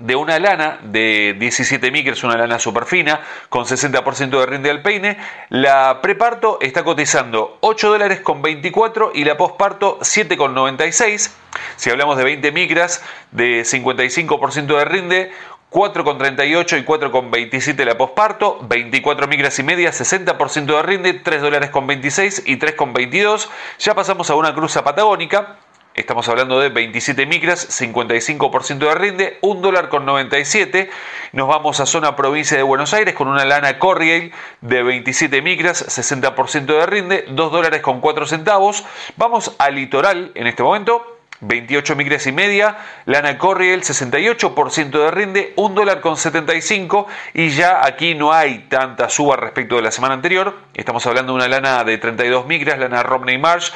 [SPEAKER 5] de una lana de 17 micras, una lana super fina, con 60% de rinde al peine. La preparto está cotizando 8 dólares con 24 y la postparto 7,96. Si hablamos de 20 micras de 55% de rinde, 4,38 y 4,27 la posparto, 24 micras y media, 60% de rinde, 3 dólares con 26 y 3,22. Ya pasamos a una cruza patagónica. Estamos hablando de 27 micras, 55% de rinde, 1 dólar con 97. Nos vamos a zona provincia de Buenos Aires con una lana Corriel de 27 micras, 60% de rinde, 2 dólares con 4 centavos. Vamos al litoral en este momento. 28 micras y media, lana Corriel 68% de rinde, 1 dólar con 75 y ya aquí no hay tanta suba respecto de la semana anterior, estamos hablando de una lana de 32 micras, lana Romney Marsh,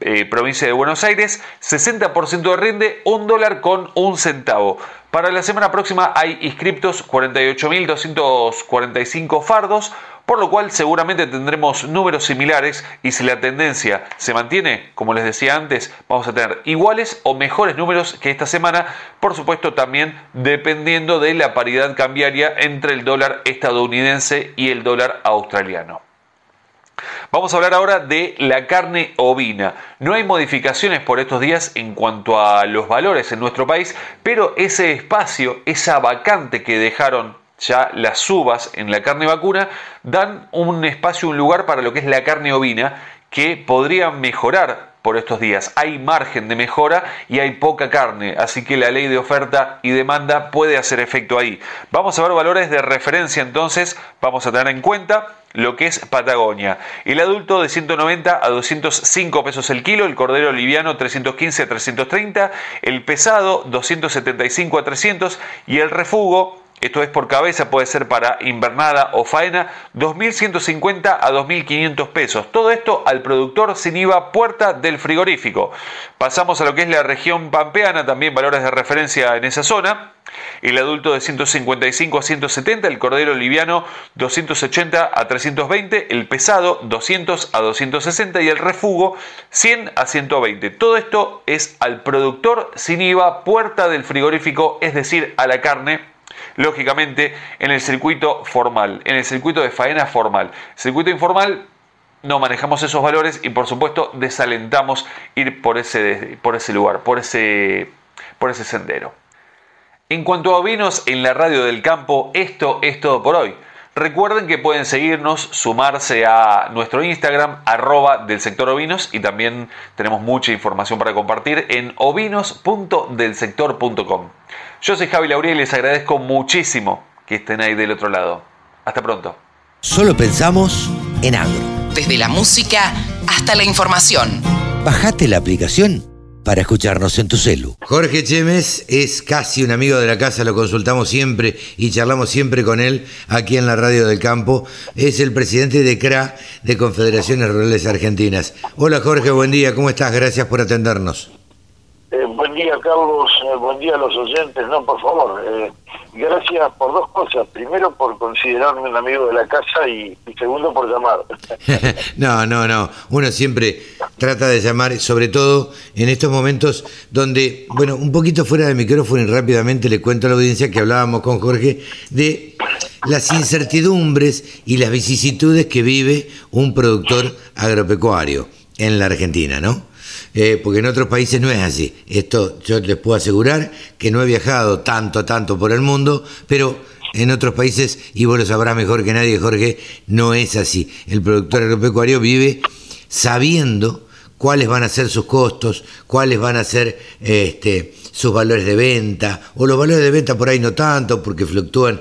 [SPEAKER 5] eh, provincia de Buenos Aires, 60% de rinde, 1 dólar con 1 centavo. Para la semana próxima hay inscriptos 48.245 fardos, por lo cual seguramente tendremos números similares y si la tendencia se mantiene, como les decía antes, vamos a tener iguales o mejores números que esta semana, por supuesto también dependiendo de la paridad cambiaria entre el dólar estadounidense y el dólar australiano. Vamos a hablar ahora de la carne ovina. No hay modificaciones por estos días en cuanto a los valores en nuestro país, pero ese espacio, esa vacante que dejaron ya las uvas en la carne vacuna dan un espacio, un lugar para lo que es la carne ovina que podría mejorar por estos días. Hay margen de mejora y hay poca carne, así que la ley de oferta y demanda puede hacer efecto ahí. Vamos a ver valores de referencia entonces, vamos a tener en cuenta lo que es Patagonia. El adulto de 190 a 205 pesos el kilo, el cordero liviano 315 a 330, el pesado 275 a 300 y el refugo esto es por cabeza, puede ser para invernada o faena, 2.150 a 2.500 pesos. Todo esto al productor sin IVA puerta del frigorífico. Pasamos a lo que es la región pampeana, también valores de referencia en esa zona. El adulto de 155 a 170, el cordero liviano 280 a 320, el pesado 200 a 260 y el refugo 100 a 120. Todo esto es al productor sin IVA puerta del frigorífico, es decir, a la carne lógicamente en el circuito formal, en el circuito de faena formal. Circuito informal no manejamos esos valores y por supuesto desalentamos ir por ese, por ese lugar, por ese, por ese sendero. En cuanto a vinos en la radio del campo, esto es todo por hoy. Recuerden que pueden seguirnos, sumarse a nuestro Instagram, arroba del sector ovinos, y también tenemos mucha información para compartir en ovinos.delsector.com. Yo soy Javi Lauría y les agradezco muchísimo que estén ahí del otro lado. Hasta pronto.
[SPEAKER 2] Solo pensamos en agro.
[SPEAKER 3] Desde la música hasta la información.
[SPEAKER 2] Bajate la aplicación para escucharnos en tu celu. Jorge Chemes es casi un amigo de la casa, lo consultamos siempre y charlamos siempre con él aquí en la Radio del Campo. Es el presidente de CRA, de Confederaciones Rurales Argentinas. Hola Jorge, buen día, ¿cómo estás? Gracias por atendernos.
[SPEAKER 8] Eh, buen día Carlos, eh, buen día a los oyentes. No, por favor, eh, gracias por dos cosas. Primero, por considerarme un amigo de la casa y, segundo, por llamar. [laughs]
[SPEAKER 2] no, no, no. Uno siempre trata de llamar, sobre todo en estos momentos donde, bueno, un poquito fuera del micrófono y rápidamente le cuento a la audiencia que hablábamos con Jorge de las incertidumbres y las vicisitudes que vive un productor agropecuario en la Argentina, ¿no? Eh, porque en otros países no es así. Esto yo les puedo asegurar que no he viajado tanto, tanto por el mundo, pero en otros países, y vos lo sabrás mejor que nadie, Jorge, no es así. El productor agropecuario vive sabiendo cuáles van a ser sus costos, cuáles van a ser este, sus valores de venta, o los valores de venta por ahí no tanto, porque fluctúan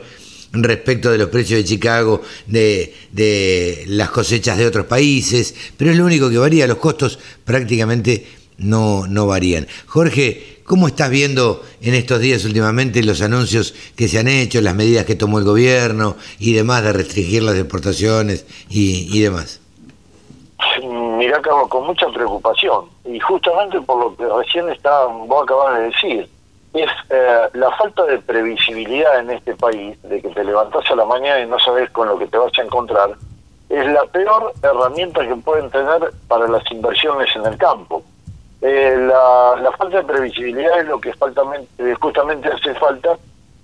[SPEAKER 2] respecto de los precios de Chicago, de, de, las cosechas de otros países, pero es lo único que varía, los costos prácticamente no, no varían. Jorge, ¿cómo estás viendo en estos días últimamente los anuncios que se han hecho, las medidas que tomó el gobierno y demás de restringir las exportaciones y, y demás?
[SPEAKER 8] Mira, acabo con mucha preocupación y justamente por lo que recién está, vos acabas de decir, es eh, la falta de previsibilidad en este país, de que te levantás a la mañana y no sabes con lo que te vas a encontrar, es la peor herramienta que pueden tener para las inversiones en el campo. Eh, la, falta de previsibilidad es lo que eh, justamente hace falta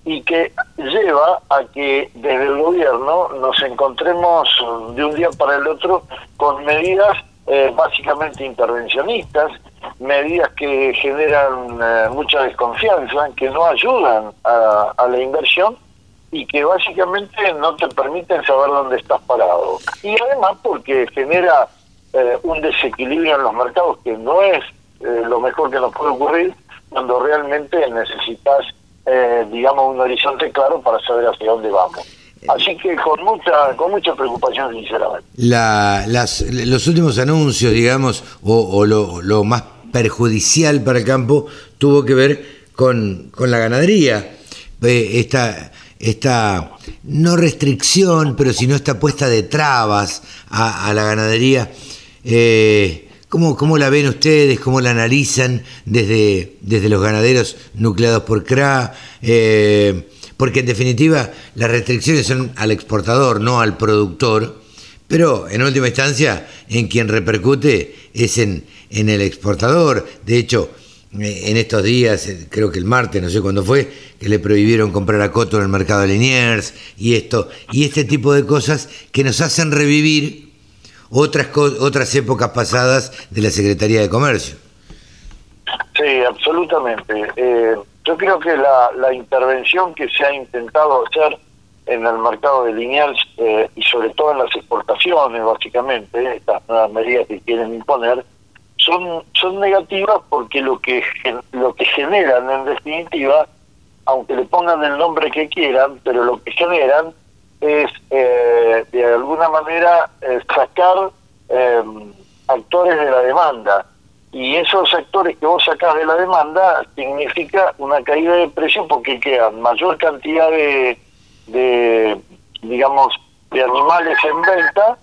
[SPEAKER 8] y que lleva a que desde el gobierno nos encontremos de un día para el otro con medidas básicamente intervencionistas, medidas que generan eh, mucha desconfianza, que no ayudan a, la inversión y que básicamente no te permiten saber dónde estás parado. Y además porque genera eh, un desequilibrio en los mercados que no es eh, lo mejor que nos puede ocurrir cuando realmente necesitas, digamos, un horizonte claro para saber hacia dónde vamos. Así que con mucha con mucha preocupación, sinceramente.
[SPEAKER 2] La, las, los últimos anuncios, digamos, o, lo, lo, más perjudicial para el campo tuvo que ver con, con la ganadería. esta, esta, no restricción, pero sino esta puesta de trabas a, la ganadería. Eh, ¿cómo, ¿Cómo la ven ustedes? ¿Cómo la analizan desde, desde los ganaderos nucleados por CRA? Eh, porque en definitiva las restricciones son al exportador, no al productor, pero en última instancia en quien repercute es en, en el exportador. De hecho, eh, en estos días, eh, creo que el martes, no sé cuándo fue, que le prohibieron comprar a Coto en el mercado de Liniers y esto, y este tipo de cosas que nos hacen revivir otras, otras épocas pasadas de la Secretaría de Comercio.
[SPEAKER 8] Sí, absolutamente. Eh, yo creo que la, la, intervención que se ha intentado hacer en el mercado de Liniers y sobre todo en las exportaciones, básicamente, estas nuevas medidas que quieren imponer, son, son negativas porque lo que, lo que generan en definitiva, aunque le pongan el nombre que quieran, pero lo que generan es eh, de alguna manera eh, sacar em, actores de la demanda. Y esos actores que vos sacás de la demanda significa una caída de precio porque quedan mayor cantidad de, de digamos, de animales en venta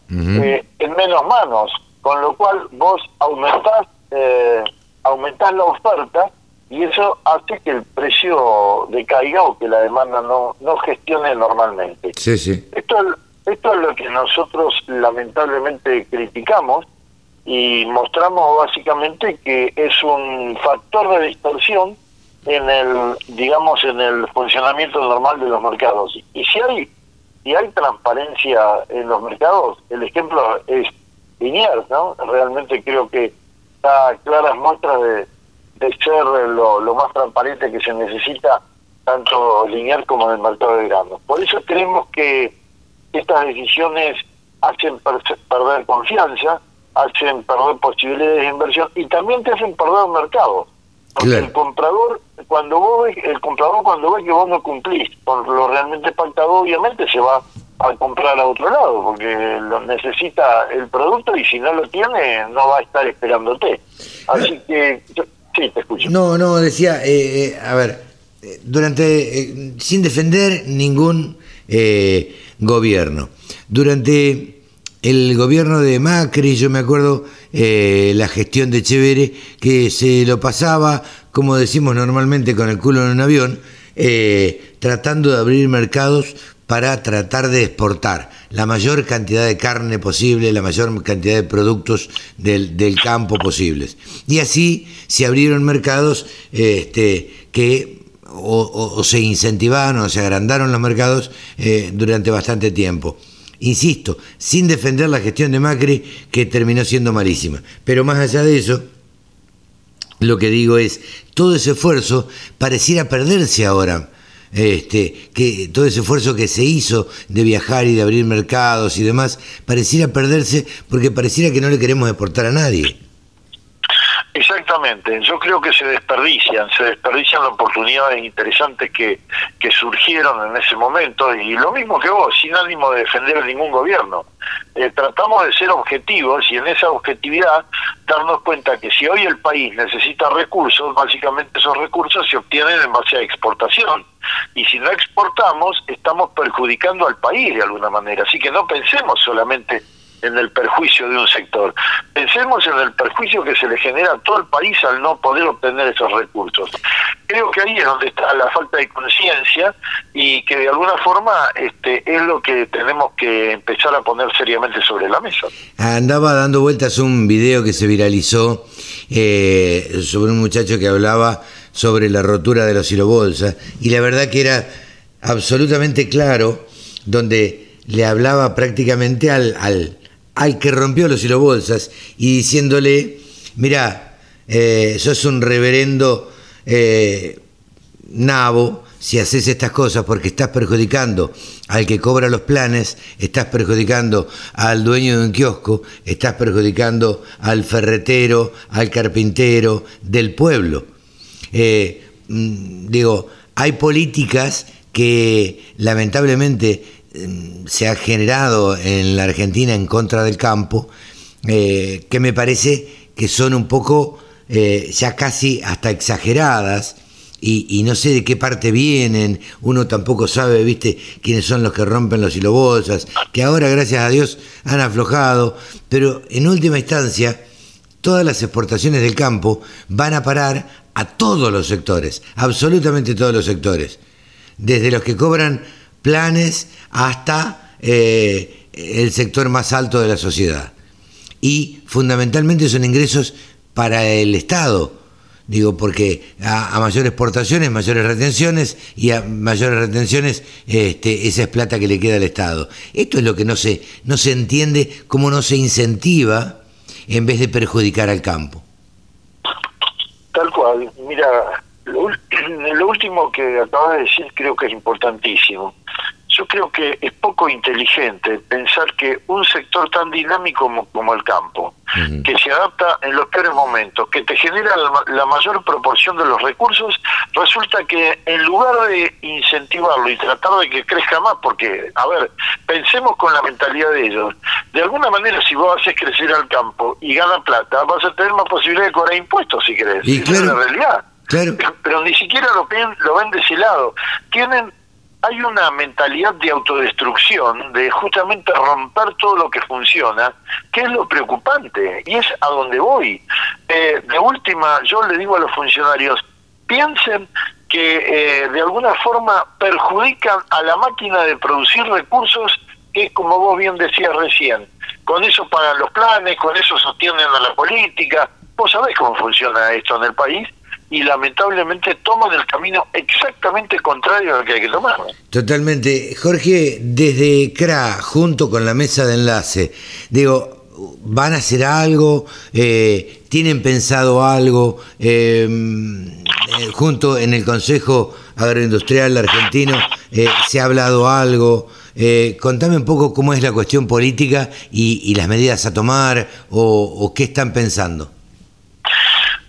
[SPEAKER 8] eh, en menos manos con lo cual vos aumentás, eh, aumentás la oferta y eso hace que el precio decaiga o que la demanda no, no gestione normalmente.
[SPEAKER 2] Sí, sí.
[SPEAKER 8] Esto, esto es lo que nosotros lamentablemente criticamos y mostramos básicamente que es un factor de distorsión en el digamos en el funcionamiento normal de los mercados y si hay si hay transparencia en los mercados el ejemplo es Liniers, ¿no? Realmente creo que da claras muestras de, de ser lo, lo más transparente que se necesita tanto lineal como en el mercado de granos. Por eso creemos que estas decisiones hacen perder confianza, hacen perder posibilidades de inversión y también te hacen perder mercado. Porque el comprador, cuando vos ves, el comprador cuando ve que vos no cumplís con lo realmente pactado, obviamente se va a comprar a otro lado, porque lo necesita el producto y si no lo tiene, no va a estar esperándote. Así que, sí, te escucho.
[SPEAKER 2] No, no, decía, eh, eh, a ver, eh, durante, sin defender ningún gobierno, durante el gobierno de Macri, yo me acuerdo la gestión de Chevere, que se lo pasaba, como decimos normalmente, con el culo en un avión, tratando de abrir mercados para tratar de exportar la mayor cantidad de carne posible, la mayor cantidad de productos del, campo posibles. Y así se abrieron mercados este, que o, se incentivaron o se agrandaron los mercados eh, durante bastante tiempo. Insisto, sin defender la gestión de Macri, que terminó siendo malísima. Pero más allá de eso, lo que digo es, todo ese esfuerzo pareciera perderse ahora este, que todo ese esfuerzo que se hizo de viajar y de abrir mercados y demás, pareciera perderse porque pareciera que no le queremos exportar a nadie.
[SPEAKER 8] Exactamente, yo creo que se desperdician, se desperdician las oportunidades interesantes que, que surgieron en ese momento y lo mismo que vos, sin ánimo de defender ningún gobierno. Eh, tratamos de ser objetivos y en esa objetividad darnos cuenta que si hoy el país necesita recursos, básicamente esos recursos se obtienen en base a exportación. Y si no exportamos estamos perjudicando al país de alguna manera, así que no pensemos solamente en el perjuicio de un sector. Pensemos en el perjuicio que se le genera a todo el país al no poder obtener esos recursos. Creo que ahí es donde está la falta de conciencia y que de alguna forma este, es lo que tenemos que empezar a poner seriamente sobre la mesa.
[SPEAKER 2] Andaba dando vueltas un video que se viralizó eh, sobre un muchacho que hablaba sobre la rotura de los hilobolsas y la verdad que era absolutamente claro donde le hablaba prácticamente al, al, al que rompió los hilobolsas y diciéndole, mira, eh, sos un reverendo eh, nabo si haces estas cosas porque estás perjudicando al que cobra los planes, estás perjudicando al dueño de un kiosco, estás perjudicando al ferretero, al carpintero del pueblo. Eh, mm, digo, hay políticas que lamentablemente Em, se ha generado en la Argentina en contra del campo, eh, que me parece que son un poco eh, ya casi hasta exageradas. Y, no sé de qué parte vienen, uno tampoco sabe, viste, quiénes son los que rompen los hilobolsas, que ahora, gracias a Dios, han aflojado, pero en última instancia, todas las exportaciones del campo van a parar a todos los sectores, absolutamente todos los sectores, desde los que cobran planes hasta eh, el sector más alto de la sociedad. Y fundamentalmente son ingresos para el Estado, digo, porque a, mayores exportaciones, mayores retenciones, y a mayores retenciones, este, esa es plata que le queda al Estado. Esto es lo que no se, no se entiende, cómo no se incentiva en vez de perjudicar al campo.
[SPEAKER 8] Tal cual, mira, [clears throat] lo, último que acabas de decir creo que es importantísimo. Yo creo que es poco inteligente pensar que un sector tan dinámico como, el campo, que se adapta en los peores momentos, que te genera la, mayor proporción de los recursos, resulta que en lugar de incentivarlo y tratar de que crezca más, porque, a ver, pensemos con la mentalidad de ellos, de alguna manera si vos haces crecer al campo y gana plata, vas a tener más posibilidad de cobrar impuestos si querés.
[SPEAKER 2] Y es la
[SPEAKER 8] realidad. Pero ni siquiera lo lo ven de ese lado. Tienen hay una mentalidad de autodestrucción, de justamente romper todo lo que funciona, que es lo preocupante, y es a donde voy. Eh, de última, yo le digo a los funcionarios, piensen que eh, de alguna forma perjudican a la máquina de producir recursos que, como vos bien decías recién, con eso pagan los planes, con eso sostienen a la política. Vos sabés cómo funciona esto en el país y lamentablemente toman el camino exactamente contrario al que hay que tomar.
[SPEAKER 2] Totalmente. Jorge, desde CRA, junto con la mesa de enlace, digo, ¿Van a hacer algo? Eh, ¿Tienen pensado algo? Em, junto en el Consejo Agroindustrial Argentino se ha hablado algo. contame un poco cómo es la cuestión política y, las medidas a tomar o qué están pensando.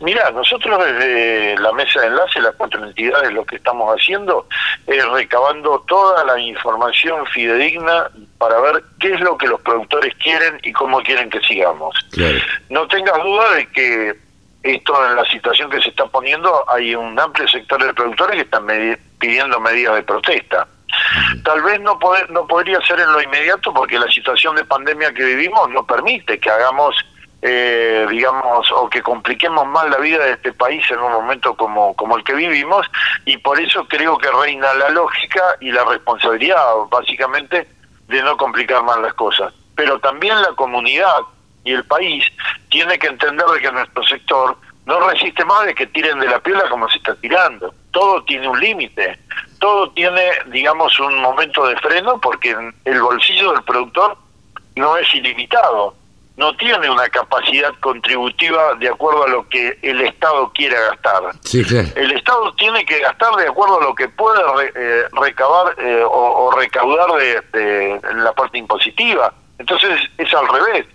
[SPEAKER 8] Mira, nosotros desde la mesa de enlace, las cuatro entidades, lo que estamos haciendo es recabando toda la información fidedigna para ver qué es lo que los productores quieren y cómo quieren que sigamos. No tengas duda de que esto en la situación que se está poniendo hay un amplio sector de productores que están pidiendo medidas de protesta. Tal vez no, no podría ser en lo inmediato porque la situación de pandemia que vivimos no permite que hagamos eh, digamos, o que compliquemos más la vida de este país en un momento como, como el que vivimos, y por eso creo que reina la lógica y la responsabilidad, básicamente, de no complicar más las cosas. Pero también la comunidad y el país tiene que entender de que nuestro sector no resiste más de que tiren de la piola como se está tirando. Todo tiene un límite, todo tiene, digamos, un momento de freno porque el bolsillo del productor no es ilimitado no tiene una capacidad contributiva de acuerdo a lo que el Estado quiera gastar. El Estado tiene que gastar de acuerdo a lo que puede eh, recabar eh, o, recaudar de, la parte impositiva. Entonces es al revés.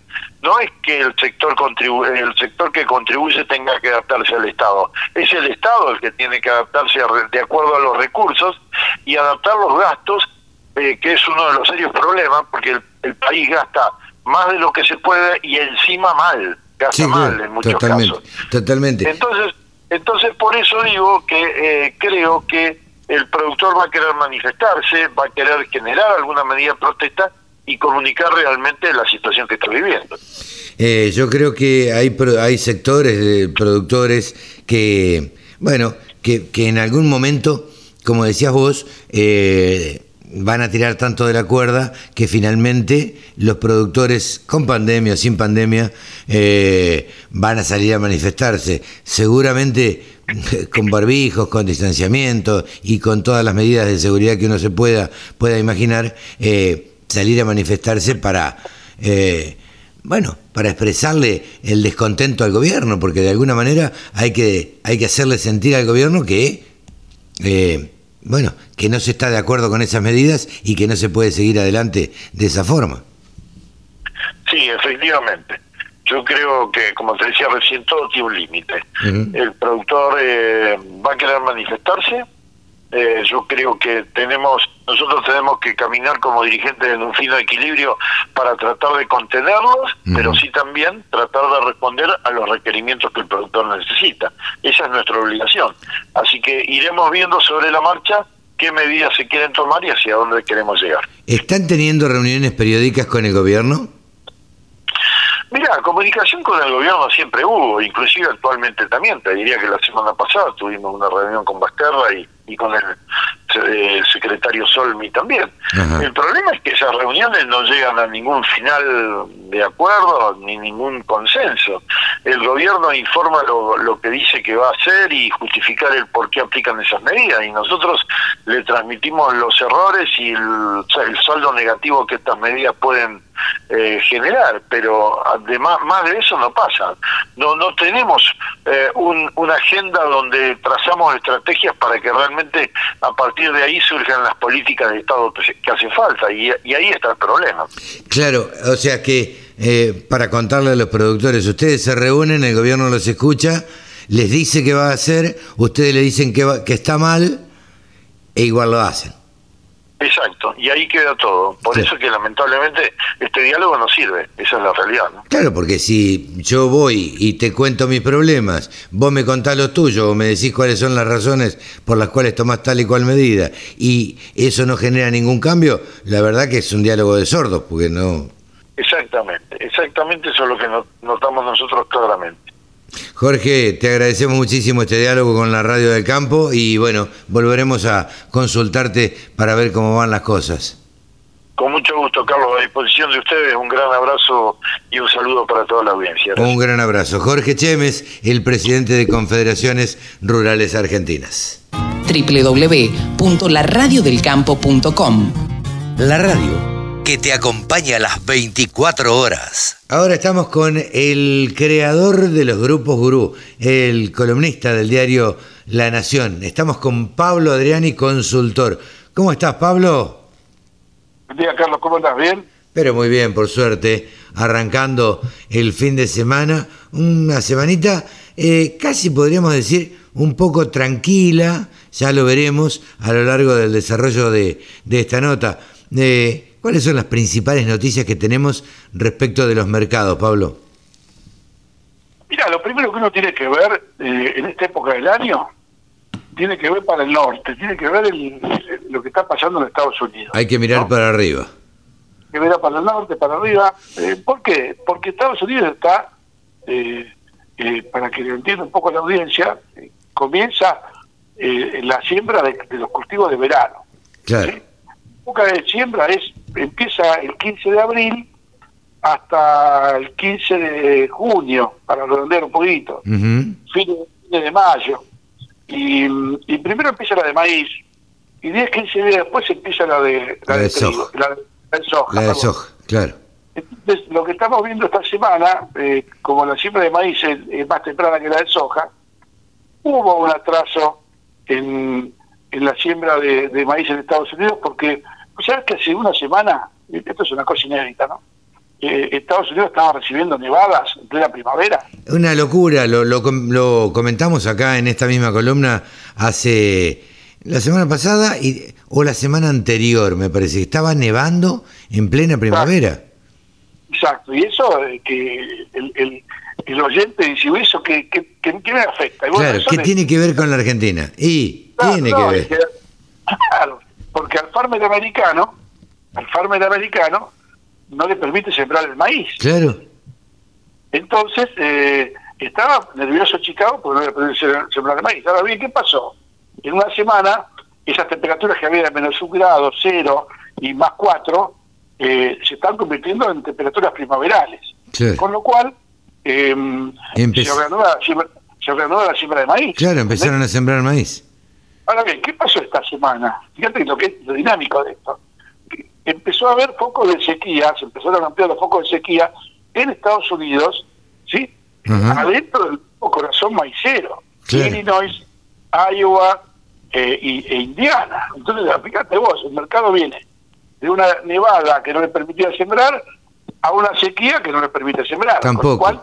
[SPEAKER 8] No es que el sector el sector que contribuye tenga que adaptarse al Estado. Es el Estado el que tiene que adaptarse de acuerdo a los recursos y adaptar los gastos, eh, que es uno de los serios problemas, porque el país gasta más de lo que se puede y encima mal, gasta mal en muchos
[SPEAKER 2] totalmente,
[SPEAKER 8] casos.
[SPEAKER 2] Totalmente.
[SPEAKER 8] Entonces, entonces por eso digo que eh, creo que el productor va a querer manifestarse, va a querer generar alguna medida de protesta y comunicar realmente la situación que está viviendo.
[SPEAKER 2] Eh, yo creo que hay, hay sectores de productores que, bueno, que, que en algún momento, como decías vos, eh, van a tirar tanto de la cuerda que finalmente los productores con pandemia o sin pandemia eh, van a salir a manifestarse. Seguramente con barbijos, con distanciamiento y con todas las medidas de seguridad que uno se pueda, pueda imaginar, eh, salir a manifestarse para, eh, bueno, para expresarle el descontento al gobierno, porque de alguna manera hay que, hay que hacerle sentir al gobierno que bueno, que no se está de acuerdo con esas medidas y que no se puede seguir adelante de esa forma.
[SPEAKER 8] Sí, efectivamente. Yo creo que, como te decía recién, todo tiene un límite. El productor eh, va a querer manifestarse, eh, yo creo que tenemos nosotros tenemos que caminar como dirigentes en un fino equilibrio para tratar de contenerlos, pero sí también tratar de responder a los requerimientos que el productor necesita. Esa es nuestra obligación. Así que iremos viendo sobre la marcha qué medidas se quieren tomar y hacia dónde queremos llegar.
[SPEAKER 2] ¿Están teniendo reuniones periódicas con el gobierno?
[SPEAKER 8] Mira, comunicación con el gobierno siempre hubo, inclusive actualmente también. Te diría que la semana pasada tuvimos una reunión con Basterra y y con el, eh, secretario Solmi también. El problema es que esas reuniones no llegan a ningún final de acuerdo ni ningún consenso. El gobierno informa lo, lo que dice que va a hacer y justificar el por qué aplican esas medidas y nosotros le transmitimos los errores y el, el saldo negativo que estas medidas pueden eh, generar, pero además más de eso no pasa. No no tenemos eh, una agenda donde trazamos estrategias para que realmente a partir de ahí surjan las políticas de Estado que, hacen falta y, ahí está el problema.
[SPEAKER 2] Claro, o sea que eh, para contarle a los productores, ustedes se reúnen, el gobierno los escucha, les dice qué va a hacer, ustedes le dicen que, que está mal e igual lo hacen.
[SPEAKER 8] Exacto, y ahí queda todo. Por eso que lamentablemente este diálogo no sirve, esa es la realidad.
[SPEAKER 2] Claro, porque si yo voy y te cuento mis problemas, vos me contás los tuyos o me decís cuáles son las razones por las cuales tomás tal y cual medida, y eso no genera ningún cambio, la verdad que es un diálogo de sordos, porque no...
[SPEAKER 8] Exactamente, exactamente eso es lo que notamos nosotros claramente.
[SPEAKER 2] Jorge, te agradecemos muchísimo este diálogo con la Radio del Campo y bueno, volveremos a consultarte para ver cómo van las cosas.
[SPEAKER 8] Con mucho gusto, Carlos, a disposición de ustedes. Un gran abrazo y un saludo para toda la audiencia.
[SPEAKER 2] Un gran abrazo. Jorge Chemes, el presidente de Confederaciones Rurales Argentinas.
[SPEAKER 3] www.laradiodelcampo.com
[SPEAKER 2] La radio que te acompaña a las 24 horas. Ahora estamos con el creador de los grupos gurú, el columnista del diario La Nación. Estamos con Pablo Adriani, consultor. ¿Cómo estás, Pablo?
[SPEAKER 9] Buen día, Carlos. ¿Cómo estás? ¿Bien?
[SPEAKER 2] Pero muy bien, por suerte. Arrancando el fin de semana, una semanita eh, casi podríamos decir un poco tranquila, ya lo veremos a lo largo del desarrollo de, esta nota. Eh, ¿Cuáles son las principales noticias que tenemos respecto de los mercados, Pablo?
[SPEAKER 9] Mira, lo primero que uno tiene que ver eh, en esta época del año, tiene que ver para el norte, tiene que ver lo que está pasando en Estados Unidos.
[SPEAKER 2] Hay que mirar para arriba.
[SPEAKER 9] Hay que mirar para el norte, para arriba. Eh, ¿Por qué? Porque Estados Unidos está, eh, para que lo entienda un poco la audiencia, comienza la siembra de, los cultivos de verano.
[SPEAKER 2] Claro
[SPEAKER 9] época de siembra es empieza el 15 de abril hasta el 15 de junio, para redondear un poquito, fin, de mayo. Y, primero empieza la de maíz, y 10, 15 días después empieza la de,
[SPEAKER 2] la, de, soja. La de, soja, claro.
[SPEAKER 9] Entonces, lo que estamos viendo esta semana, eh, como la siembra de maíz es, más temprana que la de soja, hubo un atraso en, en la siembra de, de maíz en Estados Unidos porque ¿Sabes que hace una semana, esto es una cosa inédita, ¿no? Eh, Estados Unidos estaba recibiendo nevadas en plena primavera.
[SPEAKER 2] Una locura, lo, lo, comentamos acá en esta misma columna hace la semana pasada y, o la semana anterior, me parece, estaba nevando en plena primavera.
[SPEAKER 9] Exacto, y eso eh, que el, el, oyente dice, ¿eso qué, me afecta?
[SPEAKER 2] claro, ¿qué tiene que ver con la Argentina? Y tiene que ver. [laughs]
[SPEAKER 9] claro, porque al farmer americano, al farmer americano, no le permite sembrar el maíz.
[SPEAKER 2] Claro.
[SPEAKER 9] Entonces, eh, estaba nervioso Chicago porque no le permite sembrar el maíz. Ahora bien, ¿qué pasó? En una semana, esas temperaturas que había de menos un grado, cero y más cuatro, eh, se están convirtiendo en temperaturas primaverales. Con lo cual, em, se, reanuda, se, reanuda, la siembra de maíz.
[SPEAKER 2] Claro, empezaron a sembrar maíz.
[SPEAKER 9] Ahora bien, ¿qué pasó esta semana? Fíjate lo que es lo dinámico de esto. Empezó a haber focos de sequía, se empezaron a ampliar los focos de sequía en Estados Unidos, ¿sí? Adentro del corazón maicero, Illinois, Iowa eh, y, e Indiana. Entonces, fíjate vos, el mercado viene de una nevada que no le permitía sembrar a una sequía que no le permite sembrar.
[SPEAKER 2] Tampoco.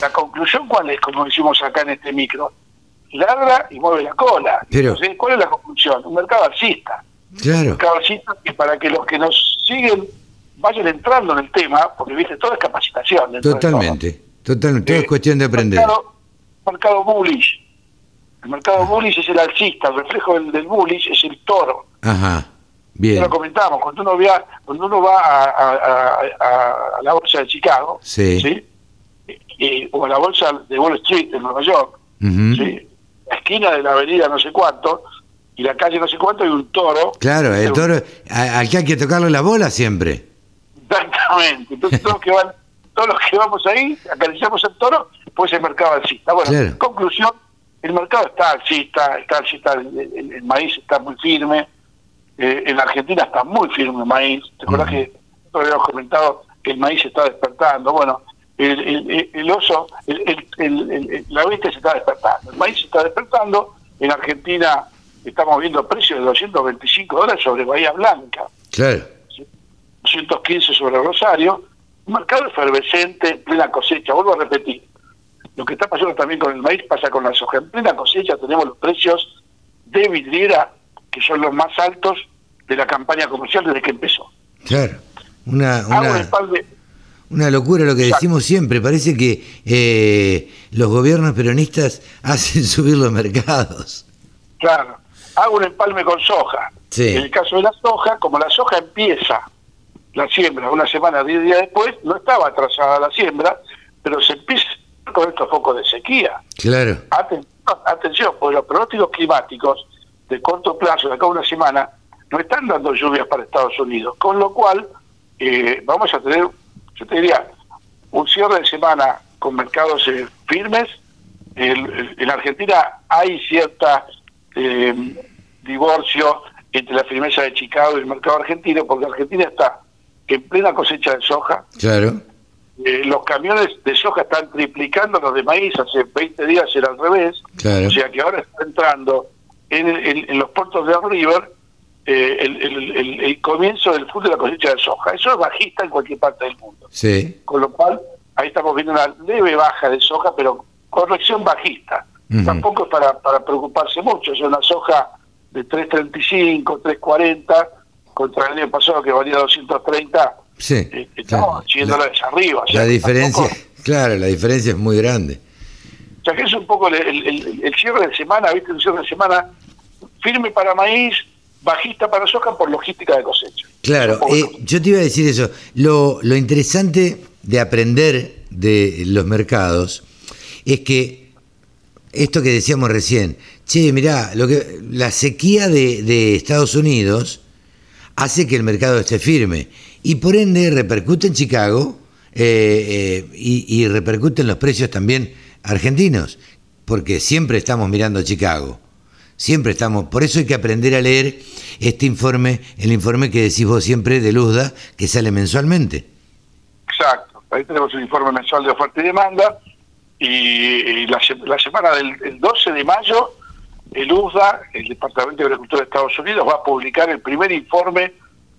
[SPEAKER 9] La conclusión, ¿cuál es? Como decimos acá en este micro, ladra y mueve la cola.
[SPEAKER 2] Pero,
[SPEAKER 9] ¿Cuál es la conclusión? Un mercado alcista.
[SPEAKER 2] Claro. Un
[SPEAKER 9] mercado alcista que para que los que nos siguen vayan entrando en el tema, porque viste, todo es capacitación.
[SPEAKER 2] Totalmente, totalmente, todo es eh, cuestión de aprender.
[SPEAKER 9] Mercado, mercado bullish. El mercado bullish es el alcista, el reflejo del, del bullish es el toro.
[SPEAKER 2] Ajá. Bien.
[SPEAKER 9] Ya lo comentamos, cuando uno, va, cuando uno va a, a, la bolsa de Chicago,
[SPEAKER 2] sí.
[SPEAKER 9] o a la bolsa de Wall Street en Nueva York, ¿sí? Esquina de la avenida no sé cuánto, y la calle no sé cuánto, hay un toro.
[SPEAKER 2] Claro, el toro al que hay que tocarle la bola siempre.
[SPEAKER 9] Exactamente. Entonces todos, que van, todos los que vamos ahí, acariciamos el toro, pues el mercado alcista. Bueno, conclusión, el mercado está alcista, está alcista, el, maíz está muy firme, eh, en Argentina está muy firme el maíz. ¿Te acuerdas que habíamos comentado que el maíz está despertando? Bueno, el, el, oso, la bestia se está despertando, el maíz se está despertando, en Argentina estamos viendo precios de 225 dólares sobre Bahía Blanca,
[SPEAKER 2] claro.
[SPEAKER 9] 215 sobre Rosario, un mercado efervescente, plena cosecha, vuelvo a repetir, lo que está pasando también con el maíz pasa con la soja, en plena cosecha tenemos los precios de vidriera que son los más altos de la campaña comercial desde que empezó.
[SPEAKER 2] Claro, una... una... Una locura lo que decimos siempre. Parece que eh, los gobiernos peronistas [laughs] hacen subir los mercados.
[SPEAKER 9] Claro. Hago un empalme con soja. En el caso de la soja, como la soja empieza la siembra una semana, diez días después, no estaba atrasada la siembra, pero se empieza con estos focos de sequía.
[SPEAKER 2] Claro.
[SPEAKER 9] Atención, porque los pronósticos climáticos de corto plazo, de acá a una semana, no están dando lluvias para Estados Unidos, con lo cual eh, vamos a tener yo te diría, un cierre de semana con mercados eh, firmes. en Argentina hay cierta eh, divorcio entre la firmeza de Chicago y el mercado argentino, porque Argentina está en plena cosecha de soja.
[SPEAKER 2] Claro.
[SPEAKER 9] Eh, los camiones de soja están triplicando los de maíz, hace 20 días era al revés.
[SPEAKER 2] Claro.
[SPEAKER 9] O sea que ahora está entrando en, en, los puertos de River eh, el, el, comienzo del fútbol de la cosecha de soja. Eso es bajista en cualquier parte del mundo.
[SPEAKER 2] Sí.
[SPEAKER 9] Con lo cual, ahí estamos viendo una leve baja de soja, pero corrección bajista. Tampoco es para, para preocuparse mucho, es una soja de 3.35, 3.40, contra el año pasado que valía 230.
[SPEAKER 2] Sí.
[SPEAKER 9] Eh, estamos claro. arriba.
[SPEAKER 2] la diferencia, claro, la diferencia es muy grande.
[SPEAKER 9] O sea que es un poco el, el cierre de semana, ¿viste? Un cierre de semana firme para maíz, bajista para soja por logística de cosecha.
[SPEAKER 2] Claro, eh, yo te iba a decir eso. Lo, lo interesante de aprender de los mercados es que esto que decíamos recién, che, mirá, lo que, la sequía de, Estados Unidos hace que el mercado esté firme y por ende repercute en Chicago eh, eh, y, y repercute en los precios también argentinos, porque siempre estamos mirando a Chicago. Siempre estamos, por eso hay que aprender a leer este informe, el informe que decís vos siempre de Luzda, que sale mensualmente.
[SPEAKER 9] Exacto, ahí tenemos un informe mensual de oferta y demanda, y, la, semana del 12 de mayo, el USDA, el Departamento de Agricultura de Estados Unidos, va a publicar el primer informe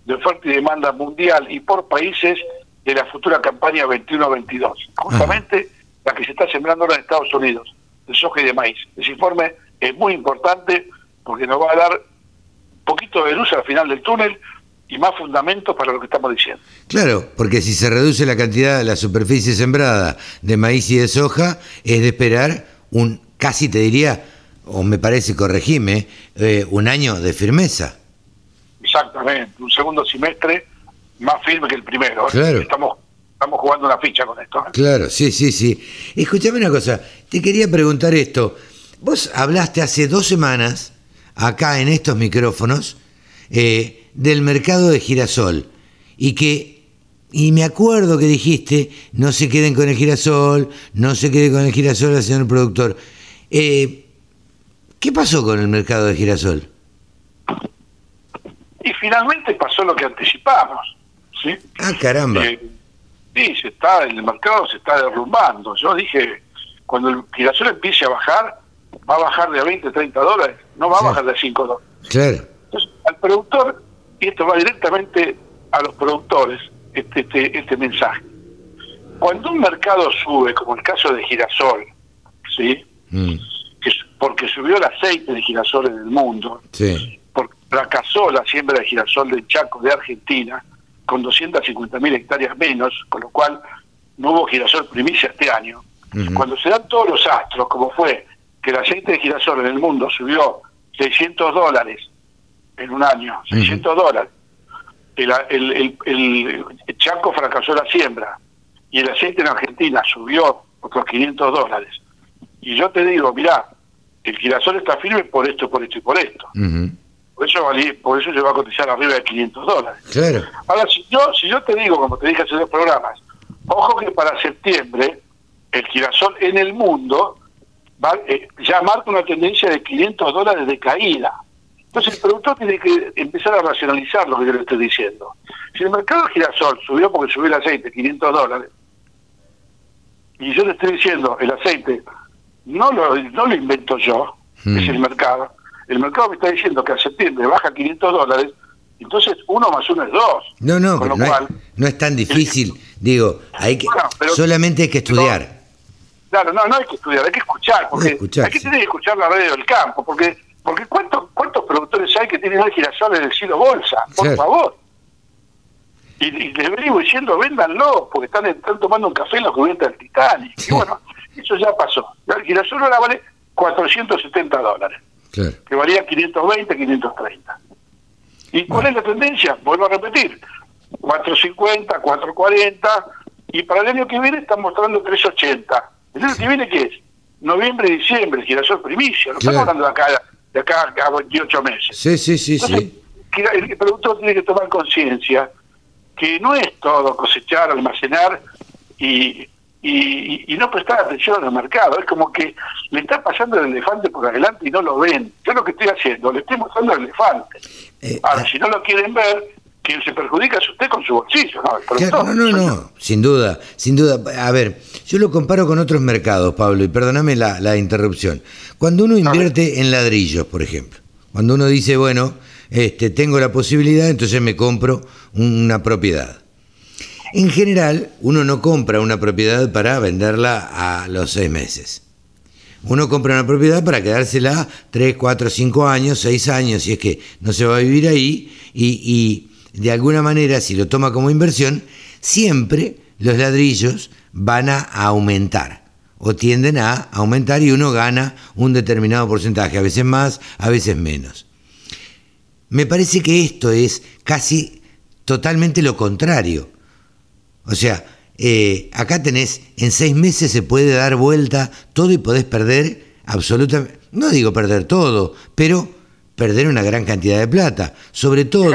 [SPEAKER 9] de oferta y demanda mundial y por países de la futura campaña 21-22, justamente la que se está sembrando ahora en Estados Unidos, de soja y de maíz. Ese informe es muy importante porque nos va a dar un poquito de luz al final del túnel y más fundamentos para lo que estamos diciendo.
[SPEAKER 2] Claro, porque si se reduce la cantidad, de la superficie sembrada de maíz y de soja, es de esperar un, casi te diría, o me parece, corregime, eh, un año de firmeza.
[SPEAKER 9] Exactamente, un segundo semestre más firme que el primero.
[SPEAKER 2] ¿eh? Claro.
[SPEAKER 9] Estamos, estamos jugando una ficha con esto. ¿eh?
[SPEAKER 2] Claro, sí, sí, sí. Escúchame una cosa, te quería preguntar esto. Vos hablaste hace dos semanas, acá en estos micrófonos, eh, del mercado de girasol y que y me acuerdo que dijiste no se queden con el girasol, no se quede con el girasol, señor productor. Eh, ¿Qué pasó con el mercado de girasol?
[SPEAKER 9] Y finalmente pasó lo que anticipamos, ¿sí?
[SPEAKER 2] Ah, caramba.
[SPEAKER 9] Eh, sí, se está, el mercado se está derrumbando. Yo dije, cuando el girasol empiece a bajar, va a bajar de 20, 30 dólares, no va a bajar de 5 dólares.
[SPEAKER 2] Claro.
[SPEAKER 9] Entonces, al productor, y esto va directamente a los productores, este, este, este mensaje. Cuando un mercado sube, como el caso de girasol, ¿sí? Mm. Que, porque subió el aceite de girasol en el mundo,
[SPEAKER 2] sí.
[SPEAKER 9] porque fracasó la siembra de girasol de Chaco de Argentina, con 250 mil hectáreas menos, con lo cual no hubo girasol primicia este año. Cuando se dan todos los astros, como fue que el aceite de girasol en el mundo subió 600 dólares en un año, 600 dólares. El, el, el, Chaco fracasó la siembra y el aceite en Argentina subió otros 500 dólares. Y yo te digo, mirá, el girasol está firme por esto, por esto y por esto. Por eso por eso se va a cotizar arriba de 500 dólares.
[SPEAKER 2] Claro.
[SPEAKER 9] Ahora, si yo, si yo te digo, como te dije hace dos programas, ojo que para septiembre el girasol en el mundo eh, ya marca una tendencia de 500 dólares de caída. Entonces el productor tiene que empezar a racionalizar lo que yo le estoy diciendo. Si el mercado de girasol subió porque subió el aceite 500 dólares, y yo le estoy diciendo, el aceite no lo, no lo invento yo, hmm. es el mercado. El mercado me está diciendo que a septiembre baja 500 dólares, entonces uno más uno es dos.
[SPEAKER 2] No, no, no, es, tan difícil. Digo, hay que, solamente hay que estudiar.
[SPEAKER 9] Claro, no, no hay que estudiar, hay que escuchar, porque hay que tener que escuchar la radio del campo, porque porque cuántos cuántos productores hay que tienen el girasol en el cielo bolsa, por favor. Y, les venimos diciendo, véndanlo, porque están, están tomando un café en la cubierta del Titanic. Y bueno, eso ya pasó. El girasol ahora vale 470 dólares, que valía 520, 530. ¿Y cuál es la tendencia? Vuelvo a repetir, 450, 440, y para el año que viene están mostrando 380. ¿El año que viene qué es? Noviembre, diciembre, girasol primicio. No estamos hablando de acá, de acá a 28 meses.
[SPEAKER 2] Sí, sí, sí. sí.
[SPEAKER 9] El productor tiene que tomar conciencia que no es todo cosechar, almacenar y, y, no prestar atención al mercado. Es como que le está pasando el elefante por adelante y no lo ven. Yo lo que estoy haciendo, le estoy mostrando el elefante. Eh, Ahora, ah. si no lo quieren ver, quien se perjudica es usted con su bolsillo, ¿no?
[SPEAKER 2] no, no, no, sin duda, sin duda. A ver, yo lo comparo con otros mercados, Pablo, y perdóname la, la interrupción. Cuando uno invierte en ladrillos, por ejemplo, cuando uno dice, bueno, este, tengo la posibilidad, entonces me compro una propiedad. En general, uno no compra una propiedad para venderla a los seis meses. Uno compra una propiedad para quedársela tres, cuatro, cinco años, seis años, si es que no se va a vivir ahí, y de alguna manera, si lo toma como inversión, siempre los ladrillos van a aumentar o tienden a aumentar y uno gana un determinado porcentaje, a veces más, a veces menos. Me parece que esto es casi totalmente lo contrario. O sea, eh, acá tenés, en seis meses se puede dar vuelta todo y podés perder absolutamente, no digo perder todo, pero perder una gran cantidad de plata. Sobre todo...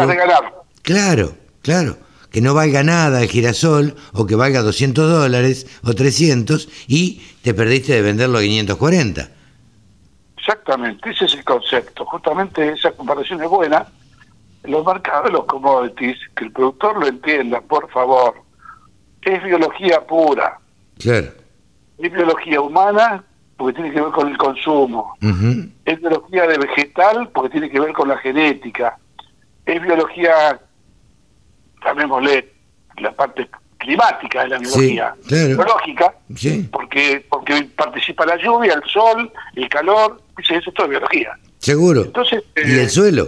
[SPEAKER 2] Claro, claro. Que no valga nada el girasol o que valga 200 dólares o 300 y te perdiste de venderlo a 540.
[SPEAKER 9] Exactamente, ese es el concepto. Justamente esa comparación es buena. Los mercados, los commodities, que el productor lo entienda, por favor. Es biología pura.
[SPEAKER 2] Claro.
[SPEAKER 9] Es biología humana porque tiene que ver con el consumo. Es biología de vegetal porque tiene que ver con la genética. Es biología llamémosle la parte climática de la biología, biológica, porque porque participa la lluvia, el sol, el calor, eso es todo biología.
[SPEAKER 2] Seguro. Entonces, ¿Y el eh, suelo?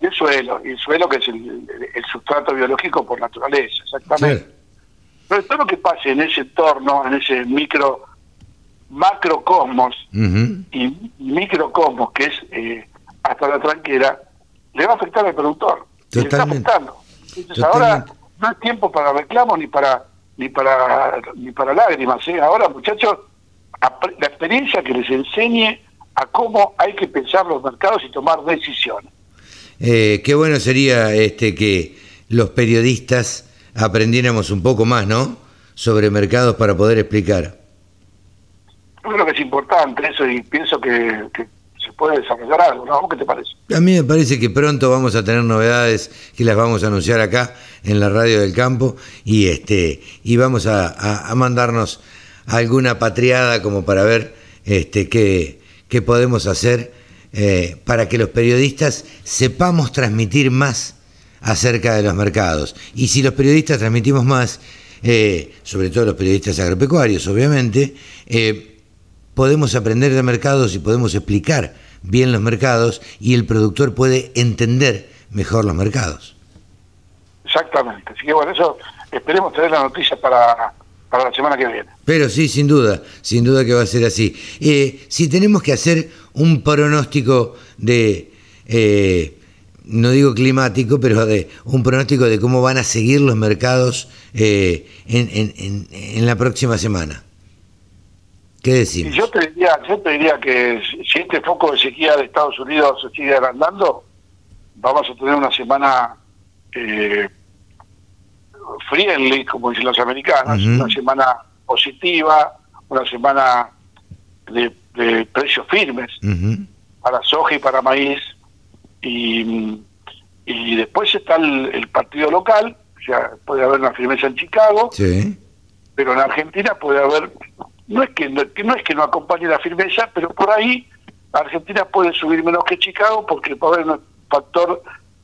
[SPEAKER 9] el suelo, y el suelo que es el, sustrato biológico por naturaleza, exactamente. Pero todo lo que pase en ese entorno, en ese micro, macrocosmos y microcosmos, que es eh, hasta la tranquera, le va a afectar al productor. Le está afectando. Entonces ahora no es tiempo para reclamos ni para ni para ni para lágrimas. ¿eh? Ahora, muchachos, la experiencia que les enseñe a cómo hay que pensar los mercados y tomar decisiones.
[SPEAKER 2] Eh, qué bueno sería este que los periodistas aprendiéramos un poco más, ¿no? Sobre mercados para poder explicar.
[SPEAKER 9] Yo creo que es importante eso y pienso que puede desarrollar algo, ¿no? ¿Qué te parece?
[SPEAKER 2] A mí me parece que pronto vamos a tener novedades que las vamos a anunciar acá en la radio del campo y este y vamos a, mandarnos alguna patriada como para ver este qué, qué podemos hacer eh, para que los periodistas sepamos transmitir más acerca de los mercados. Y si los periodistas transmitimos más, eh, sobre todo los periodistas agropecuarios, obviamente, eh, podemos aprender de mercados y podemos explicar bien los mercados y el productor puede entender mejor los mercados.
[SPEAKER 9] Exactamente. Así que bueno, eso esperemos tener la noticia para, para la semana que viene.
[SPEAKER 2] Pero sí, sin duda, sin duda que va a ser así. Eh, si tenemos que hacer un pronóstico de, eh, no digo climático, pero de un pronóstico de cómo van a seguir los mercados eh, en, en, en la próxima semana. ¿Qué decimos?
[SPEAKER 9] Yo te diría, yo te diría que si este foco de sequía de Estados Unidos se sigue agrandando, vamos a tener una semana eh, friendly, como dicen los americanos, una semana positiva, una semana de, precios firmes para soja y para maíz. Y, y después está el, partido local, o sea, puede haber una firmeza en Chicago, pero en Argentina puede haber no es que no, es que no acompañe la firmeza, pero por ahí Argentina puede subir menos que Chicago porque puede haber un factor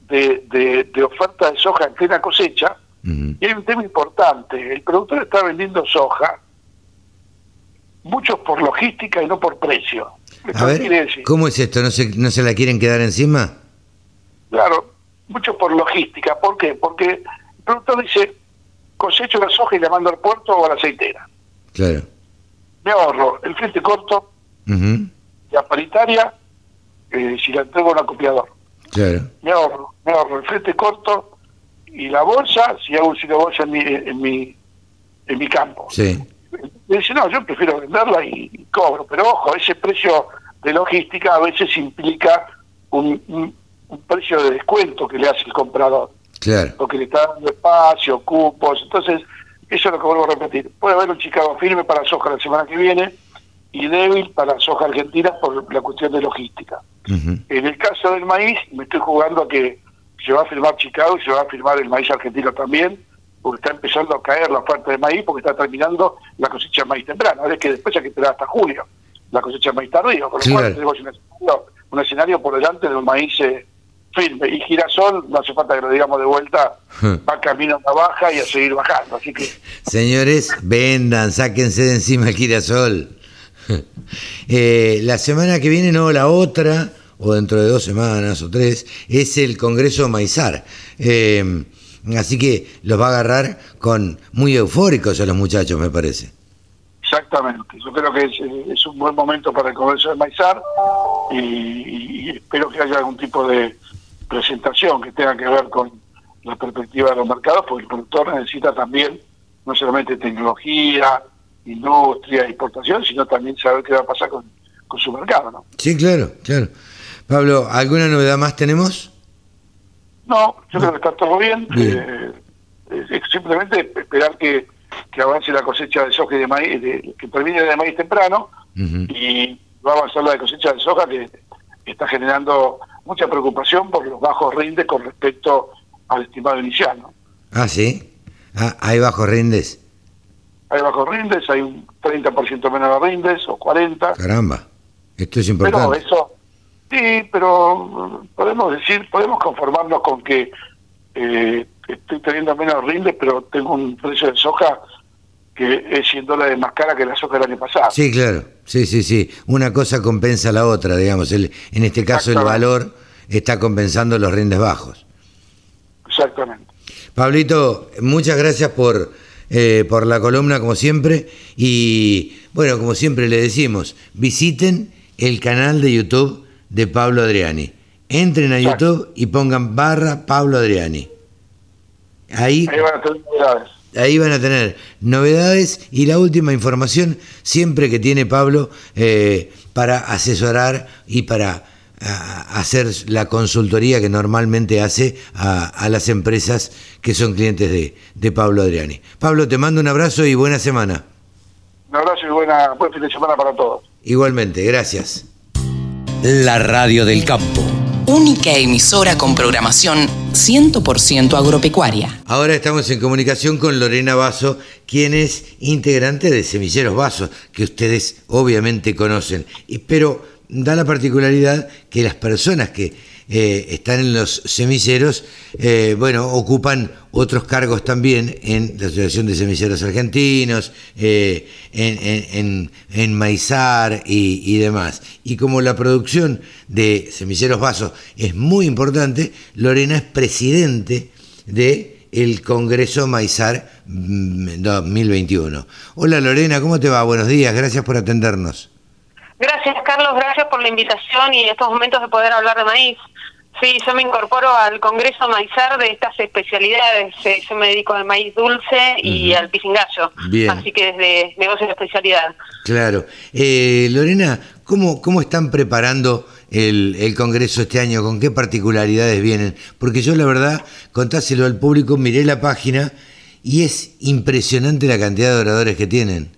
[SPEAKER 9] de, de, oferta de soja en plena cosecha. Y hay un tema importante, el productor está vendiendo soja, muchos por logística y no por precio.
[SPEAKER 2] A ver, ¿cómo es esto? ¿No se, ¿No se la quieren quedar encima?
[SPEAKER 9] Claro, muchos por logística. ¿Por qué? Porque el productor dice, cosecho la soja y la mando al puerto o a la aceitera.
[SPEAKER 2] Claro
[SPEAKER 9] me ahorro el frente corto, la paritaria, eh, si la entrego a un acopiador. Me ahorro, me ahorro el frente corto y la bolsa, si hago una bolsa en mi, en mi, en mi campo.
[SPEAKER 2] Sí.
[SPEAKER 9] Me dice, no, yo prefiero venderla y, cobro, pero ojo, ese precio de logística a veces implica un, un, precio de descuento que le hace el comprador.
[SPEAKER 2] Claro.
[SPEAKER 9] Porque le está dando espacio, cupos, entonces eso es lo que vuelvo a repetir. Puede haber un Chicago firme para soja la semana que viene y débil para soja argentina por la cuestión de logística. En el caso del maíz, me estoy jugando a que se va a firmar Chicago y se va a firmar el maíz argentino también, porque está empezando a caer la oferta de maíz porque está terminando la cosecha de maíz temprano. Ahora es que después hay que esperar hasta julio la cosecha de maíz tardío, con lo cual tenemos un escenario, por delante de un maíz eh, firme. Y girasol, no hace falta que lo digamos de vuelta, [laughs] va camino a baja y a seguir bajando. Así que [laughs]
[SPEAKER 2] Señores, vendan, sáquense de encima el girasol. [laughs] Eh, la semana que viene, no, la otra, o dentro de dos semanas o tres, es el Congreso Maizar. Eh, así que los va a agarrar con muy eufóricos a los muchachos, me parece.
[SPEAKER 9] Exactamente, yo creo que es, un buen momento para el Congreso de Maizar y, espero que haya algún tipo de presentación que tenga que ver con la perspectiva de los mercados, porque el productor necesita también no solamente tecnología, industria, exportación, sino también saber qué va a pasar con, su mercado, ¿no?
[SPEAKER 2] Sí, claro, claro. Pablo, ¿alguna novedad más tenemos?
[SPEAKER 9] No, yo creo que está todo bien. Eh, simplemente esperar que, avance la cosecha de soja y de maíz, que termine de maíz temprano, y va a avanzar la de cosecha de soja que está generando mucha preocupación por los bajos rindes con respecto al estimado inicial. ¿no?
[SPEAKER 2] Ah, sí. Ah, hay bajos rindes
[SPEAKER 9] hay bajos rindes, hay un 30% menos de rindes o 40.
[SPEAKER 2] Caramba, esto es importante.
[SPEAKER 9] Pero eso, sí, pero podemos decir, podemos conformarnos con que eh, estoy teniendo menos rindes, pero tengo un precio de soja que es 100 dólares más cara que la soja del año pasado.
[SPEAKER 2] Sí, claro, sí, sí, sí. Una cosa compensa la otra, digamos. El, en este caso el valor está compensando los rindes bajos.
[SPEAKER 9] Exactamente.
[SPEAKER 2] Pablito, muchas gracias por eh, por la columna como siempre y bueno, como siempre le decimos, visiten el canal de YouTube de Pablo Adriani. Entren a YouTube y pongan barra Pablo Adriani. Ahí, van a tener novedades. Ahí van a tener novedades y la última información siempre que tiene Pablo eh, para asesorar y para hacer la consultoría que normalmente hace a, las empresas que son clientes de, de, Pablo Adriani. Pablo, te mando un abrazo y buena semana.
[SPEAKER 9] Un abrazo y buena, buen fin de semana para todos.
[SPEAKER 2] Igualmente, gracias.
[SPEAKER 3] La Radio del Campo. Única emisora con programación 100% agropecuaria.
[SPEAKER 2] Ahora estamos en comunicación con Lorena Vaso, quien es integrante de Semilleros Vaso, que ustedes obviamente conocen. Pero da la particularidad que las personas que eh, están en los semilleros, eh, bueno, ocupan otros cargos también en la Asociación de Semilleros Argentinos, eh, en, en, Maizar y, demás. Y como la producción de semilleros vasos es muy importante, Lorena es presidente de el Congreso Maizar 2021. Mm, Hola Lorena, ¿cómo te va? Buenos días, gracias por atendernos.
[SPEAKER 10] Gracias, Carlos. Gracias por la invitación y estos momentos de poder hablar de maíz. Sí, yo me incorporo al Congreso Maizar de estas especialidades. Eh, yo me dedico al maíz dulce y al pisingallo. Así que desde negocio de especialidad.
[SPEAKER 2] Claro. Eh, Lorena, ¿cómo, ¿cómo están preparando el, el, Congreso este año? ¿Con qué particularidades vienen? Porque yo, la verdad, contáselo al público, miré la página y es impresionante la cantidad de oradores que tienen.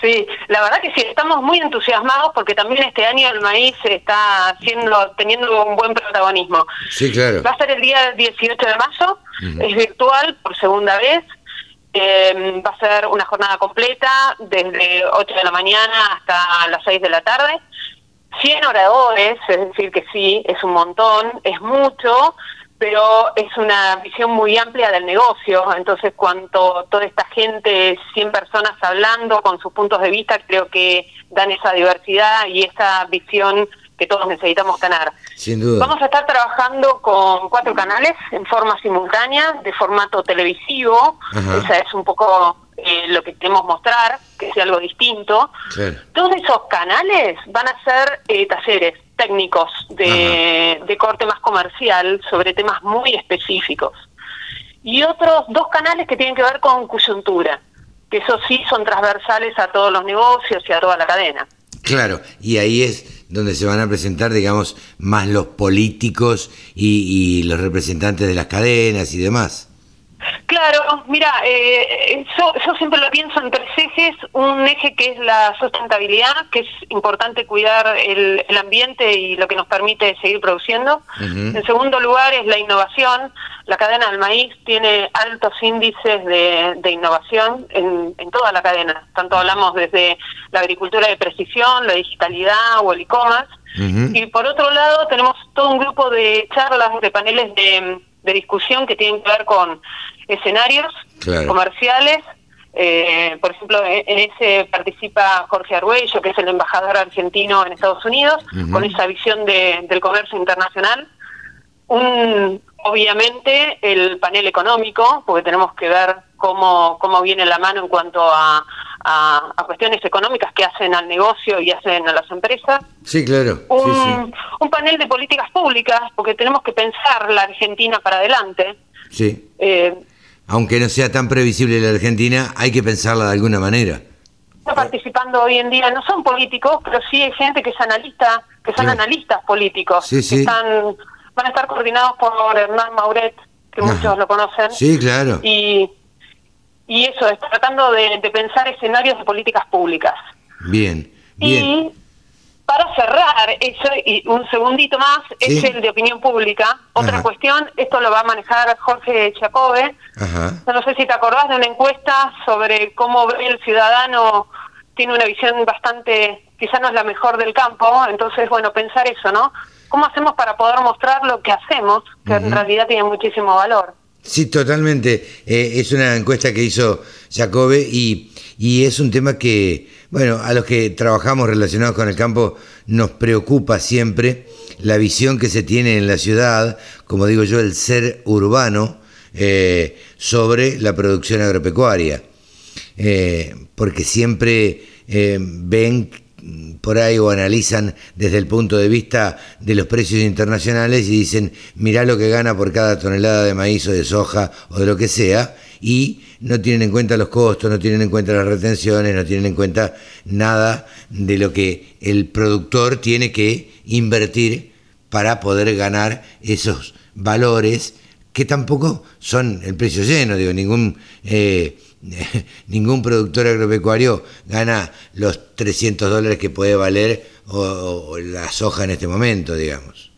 [SPEAKER 10] Sí, la verdad que sí, estamos muy entusiasmados porque también este año el maíz está haciendo, teniendo un buen protagonismo.
[SPEAKER 2] Sí, claro.
[SPEAKER 10] Va a ser el día 18 de mayo, es virtual por segunda vez. Eh, va a ser una jornada completa desde 8 de la mañana hasta las 6 de la tarde. 100 oradores, es decir que sí, es un montón, es mucho, pero es una visión muy amplia del negocio, entonces cuanto toda esta gente, 100 personas hablando con sus puntos de vista, creo que dan esa diversidad y esa visión que todos necesitamos tener.
[SPEAKER 2] Sin duda.
[SPEAKER 10] Vamos a estar trabajando con cuatro canales en forma simultánea, de formato televisivo, esa es un poco eh, lo que queremos mostrar, que sea algo distinto. Todos esos canales van a ser eh, talleres técnicos de, de, corte más comercial sobre temas muy específicos. Y otros dos canales que tienen que ver con coyuntura, que esos sí son transversales a todos los negocios y a toda la cadena.
[SPEAKER 2] Claro, y ahí es donde se van a presentar, digamos, más los políticos y, y los representantes de las cadenas y demás.
[SPEAKER 10] Claro, mira, eh, yo, siempre lo pienso en tres ejes. Un eje que es la sustentabilidad, que es importante cuidar el, ambiente y lo que nos permite seguir produciendo. En segundo lugar es la innovación. La cadena del maíz tiene altos índices de, innovación en, toda la cadena. Tanto hablamos desde la agricultura de precisión, la digitalidad o el e-commerce. Y por otro lado tenemos todo un grupo de charlas, de paneles de de discusión que tienen que ver con escenarios comerciales. Eh, por ejemplo, en, ese participa Jorge Arguello, que es el embajador argentino en Estados Unidos, con esa visión de, del comercio internacional. Un, obviamente el panel económico, porque tenemos que ver cómo, cómo viene la mano en cuanto a, a, cuestiones económicas que hacen al negocio y hacen a las empresas.
[SPEAKER 2] Sí, claro.
[SPEAKER 10] Un, un panel de políticas públicas, porque tenemos que pensar la Argentina para adelante.
[SPEAKER 2] Sí. Eh, Aunque no sea tan previsible la Argentina, hay que pensarla de alguna manera.
[SPEAKER 10] Está participando hoy en día, no son políticos, pero sí hay gente que es analista, que son analistas políticos, que están, van a estar coordinados por Hernán Mauret, que muchos lo conocen.
[SPEAKER 2] Sí, claro.
[SPEAKER 10] Y y eso, es tratando de, pensar escenarios de políticas públicas.
[SPEAKER 2] Bien, bien.
[SPEAKER 10] Y para cerrar, eso, y un segundito más, es el de opinión pública. Otra cuestión, esto lo va a manejar Jorge Chacove. No sé si te acordás de una encuesta sobre cómo ve el ciudadano, tiene una visión bastante, quizá no es la mejor del campo, entonces, bueno, pensar eso, ¿no? ¿Cómo hacemos para poder mostrar lo que hacemos, que en realidad tiene muchísimo valor?
[SPEAKER 2] Sí, totalmente. Eh, es una encuesta que hizo Jacobe y, y, es un tema que, bueno, a los que trabajamos relacionados con el campo nos preocupa siempre la visión que se tiene en la ciudad, como digo yo, el ser urbano eh, sobre la producción agropecuaria. Eh, porque siempre ven por ahí o analizan desde el punto de vista de los precios internacionales y dicen, mirá lo que gana por cada tonelada de maíz o de soja o de lo que sea, y no tienen en cuenta los costos, no tienen en cuenta las retenciones, no tienen en cuenta nada de lo que el productor tiene que invertir para poder ganar esos valores que tampoco son el precio lleno, digo, ningún... Eh, [laughs] ningún productor agropecuario gana los 300 dólares que puede valer o, la soja en este momento, digamos.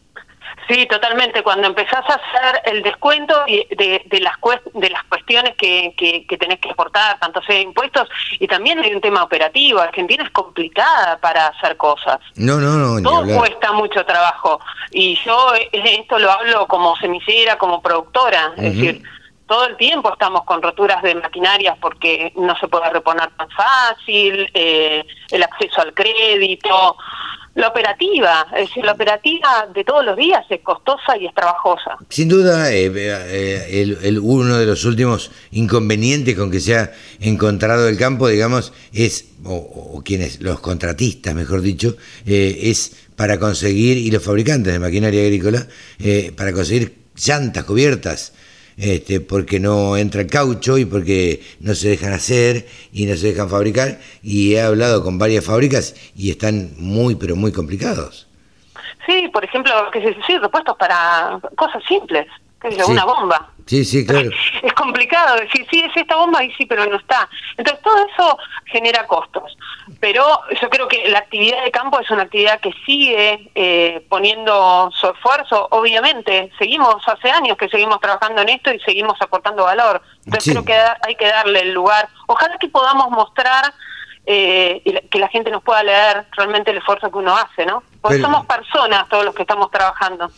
[SPEAKER 10] Sí, totalmente. Cuando empezás a hacer el descuento de, de, las, de las cuestiones que, que, tenés que aportar, tanto sea impuestos, y también hay un tema operativo. Argentina es complicada para hacer cosas.
[SPEAKER 2] No, no, no.
[SPEAKER 10] Todo cuesta mucho trabajo. Y yo eh, esto lo hablo como semillera, como productora. Es decir, todo el tiempo estamos con roturas de maquinarias porque no se puede reponer tan fácil, eh, el acceso al crédito, la operativa, es decir, la operativa de todos los días es costosa y es trabajosa.
[SPEAKER 2] Sin duda, eh, eh, el, uno de los últimos inconvenientes con que se ha encontrado el campo, digamos, es, o, quienes, los contratistas, mejor dicho, es para conseguir, y los fabricantes de maquinaria agrícola, para conseguir llantas cubiertas este, porque no entra el caucho y porque no se dejan hacer y no se dejan fabricar. Y he hablado con varias fábricas y están muy, pero muy complicados.
[SPEAKER 10] Sí, por ejemplo, que se sí, repuestos para cosas simples, que una bomba.
[SPEAKER 2] Sí, sí, claro. [laughs]
[SPEAKER 10] Es complicado decir, sí, es esta bomba y sí, pero no está. Entonces, todo eso genera costos. Pero yo creo que la actividad de campo es una actividad que sigue eh, poniendo su esfuerzo. Obviamente, seguimos hace años que seguimos trabajando en esto y seguimos aportando valor. Entonces, creo que hay que darle el lugar. Ojalá que podamos mostrar eh, que la gente nos pueda leer realmente el esfuerzo que uno hace, ¿no? Porque somos personas todos los que estamos trabajando.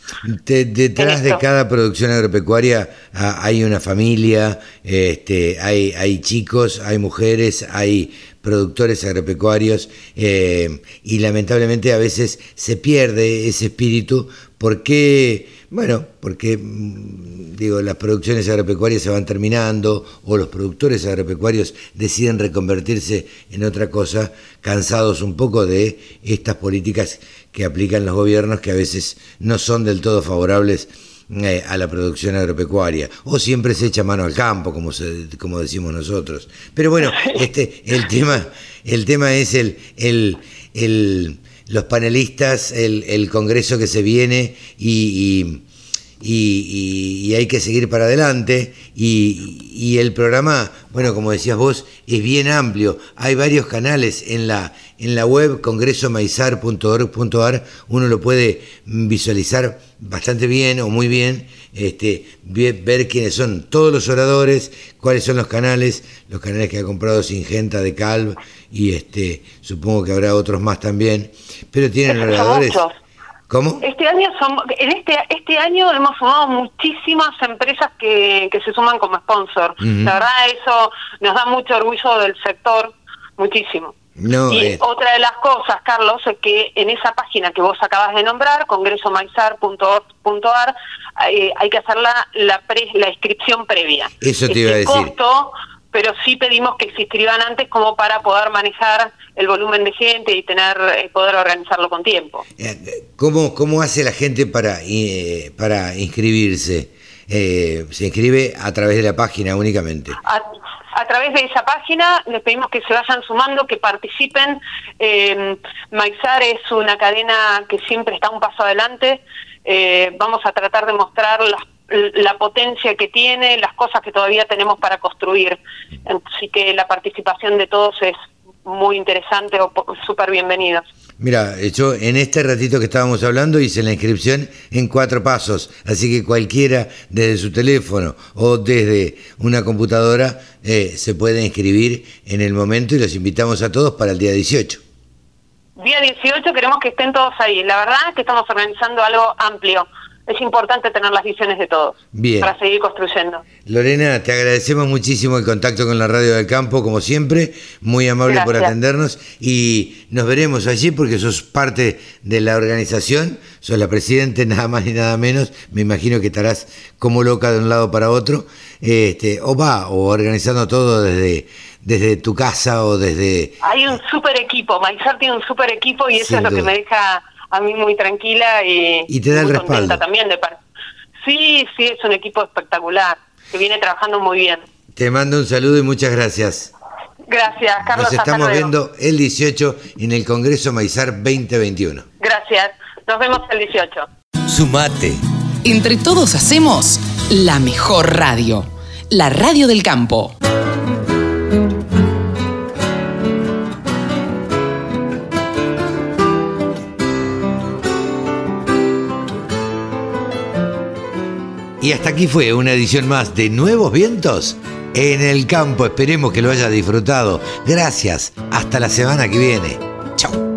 [SPEAKER 2] detrás de cada producción agropecuaria ah, hay una familia, este, hay, hay chicos, hay mujeres, hay productores agropecuarios eh, y lamentablemente a veces se pierde ese espíritu porque, bueno, porque mm, digo, las producciones agropecuarias se van terminando o los productores agropecuarios deciden reconvertirse en otra cosa, cansados un poco de estas políticas que aplican los gobiernos que a veces no son del todo favorables eh, a la producción agropecuaria. O siempre se echa mano al campo como como decimos nosotros. Pero bueno [laughs] este el tema el tema es el el, el los panelistas el, congreso que se viene y, y, hay que seguir para adelante. Y, el programa, bueno, como decías vos, es bien amplio. Hay varios canales en la, en la web congresomaizar.org.ar. Uno lo puede visualizar bastante bien o muy bien, este, ver quiénes son todos los oradores, cuáles son los canales, los canales que ha comprado Singenta de Calv y este, supongo que habrá otros más también. Pero tienen oradores. ¿Cómo?
[SPEAKER 10] Este año en este este año hemos sumado muchísimas empresas que, que se suman como sponsor. La verdad eso nos da mucho orgullo del sector, muchísimo. y eh. otra de las cosas, Carlos, es que en esa página que vos acabas de nombrar, congresomaizar.org.ar, eh, hay que hacer la, la, la inscripción previa.
[SPEAKER 2] Eso te iba a decir
[SPEAKER 10] pero sí pedimos que se inscriban antes como para poder manejar el volumen de gente y tener eh, poder organizarlo con tiempo.
[SPEAKER 2] Eh, ¿Cómo, cómo hace la gente para, eh, para inscribirse? ¿Se inscribe a través de la página únicamente?
[SPEAKER 10] A, través de esa página les pedimos que se vayan sumando, que participen. Eh, Maizar es una cadena que siempre está un paso adelante. vamos a tratar de mostrar las la potencia que tiene, las cosas que todavía tenemos para construir. Así que la participación de todos es muy interesante o súper bienvenida.
[SPEAKER 2] Mira, yo en este ratito que estábamos hablando hice la inscripción en cuatro pasos, así que cualquiera desde su teléfono o desde una computadora eh, se puede inscribir en el momento y los invitamos a todos para el día 18.
[SPEAKER 10] Día 18 queremos que estén todos ahí. La verdad es que estamos organizando algo amplio es importante tener las visiones de todos Bien. para seguir construyendo.
[SPEAKER 2] Lorena, te agradecemos muchísimo el contacto con la Radio del Campo, como siempre, muy amable por atendernos. Y nos veremos allí porque sos parte de la organización, sos la presidente, [laughs] nada más ni nada menos, me imagino que estarás como loca de un lado para otro, este, o va, o organizando todo desde desde tu casa o desde...
[SPEAKER 10] Hay un super equipo, Maizar tiene un super equipo y eso es lo que me deja a mí muy tranquila y,
[SPEAKER 2] y te da el respaldo.
[SPEAKER 10] también de Sí, sí, es un equipo espectacular, que viene trabajando muy bien.
[SPEAKER 2] Te mando un saludo y muchas gracias.
[SPEAKER 10] Gracias, Carlos.
[SPEAKER 2] Nos estamos viendo el 18 en el Congreso Maizar 2021.
[SPEAKER 10] Gracias. Nos vemos el 18.
[SPEAKER 2] Sumate.
[SPEAKER 3] Entre todos hacemos la mejor radio, la radio del campo.
[SPEAKER 2] Y hasta aquí fue una edición más de Nuevos Vientos en el campo. Esperemos que lo haya disfrutado. Gracias. Hasta la semana que viene. Chao.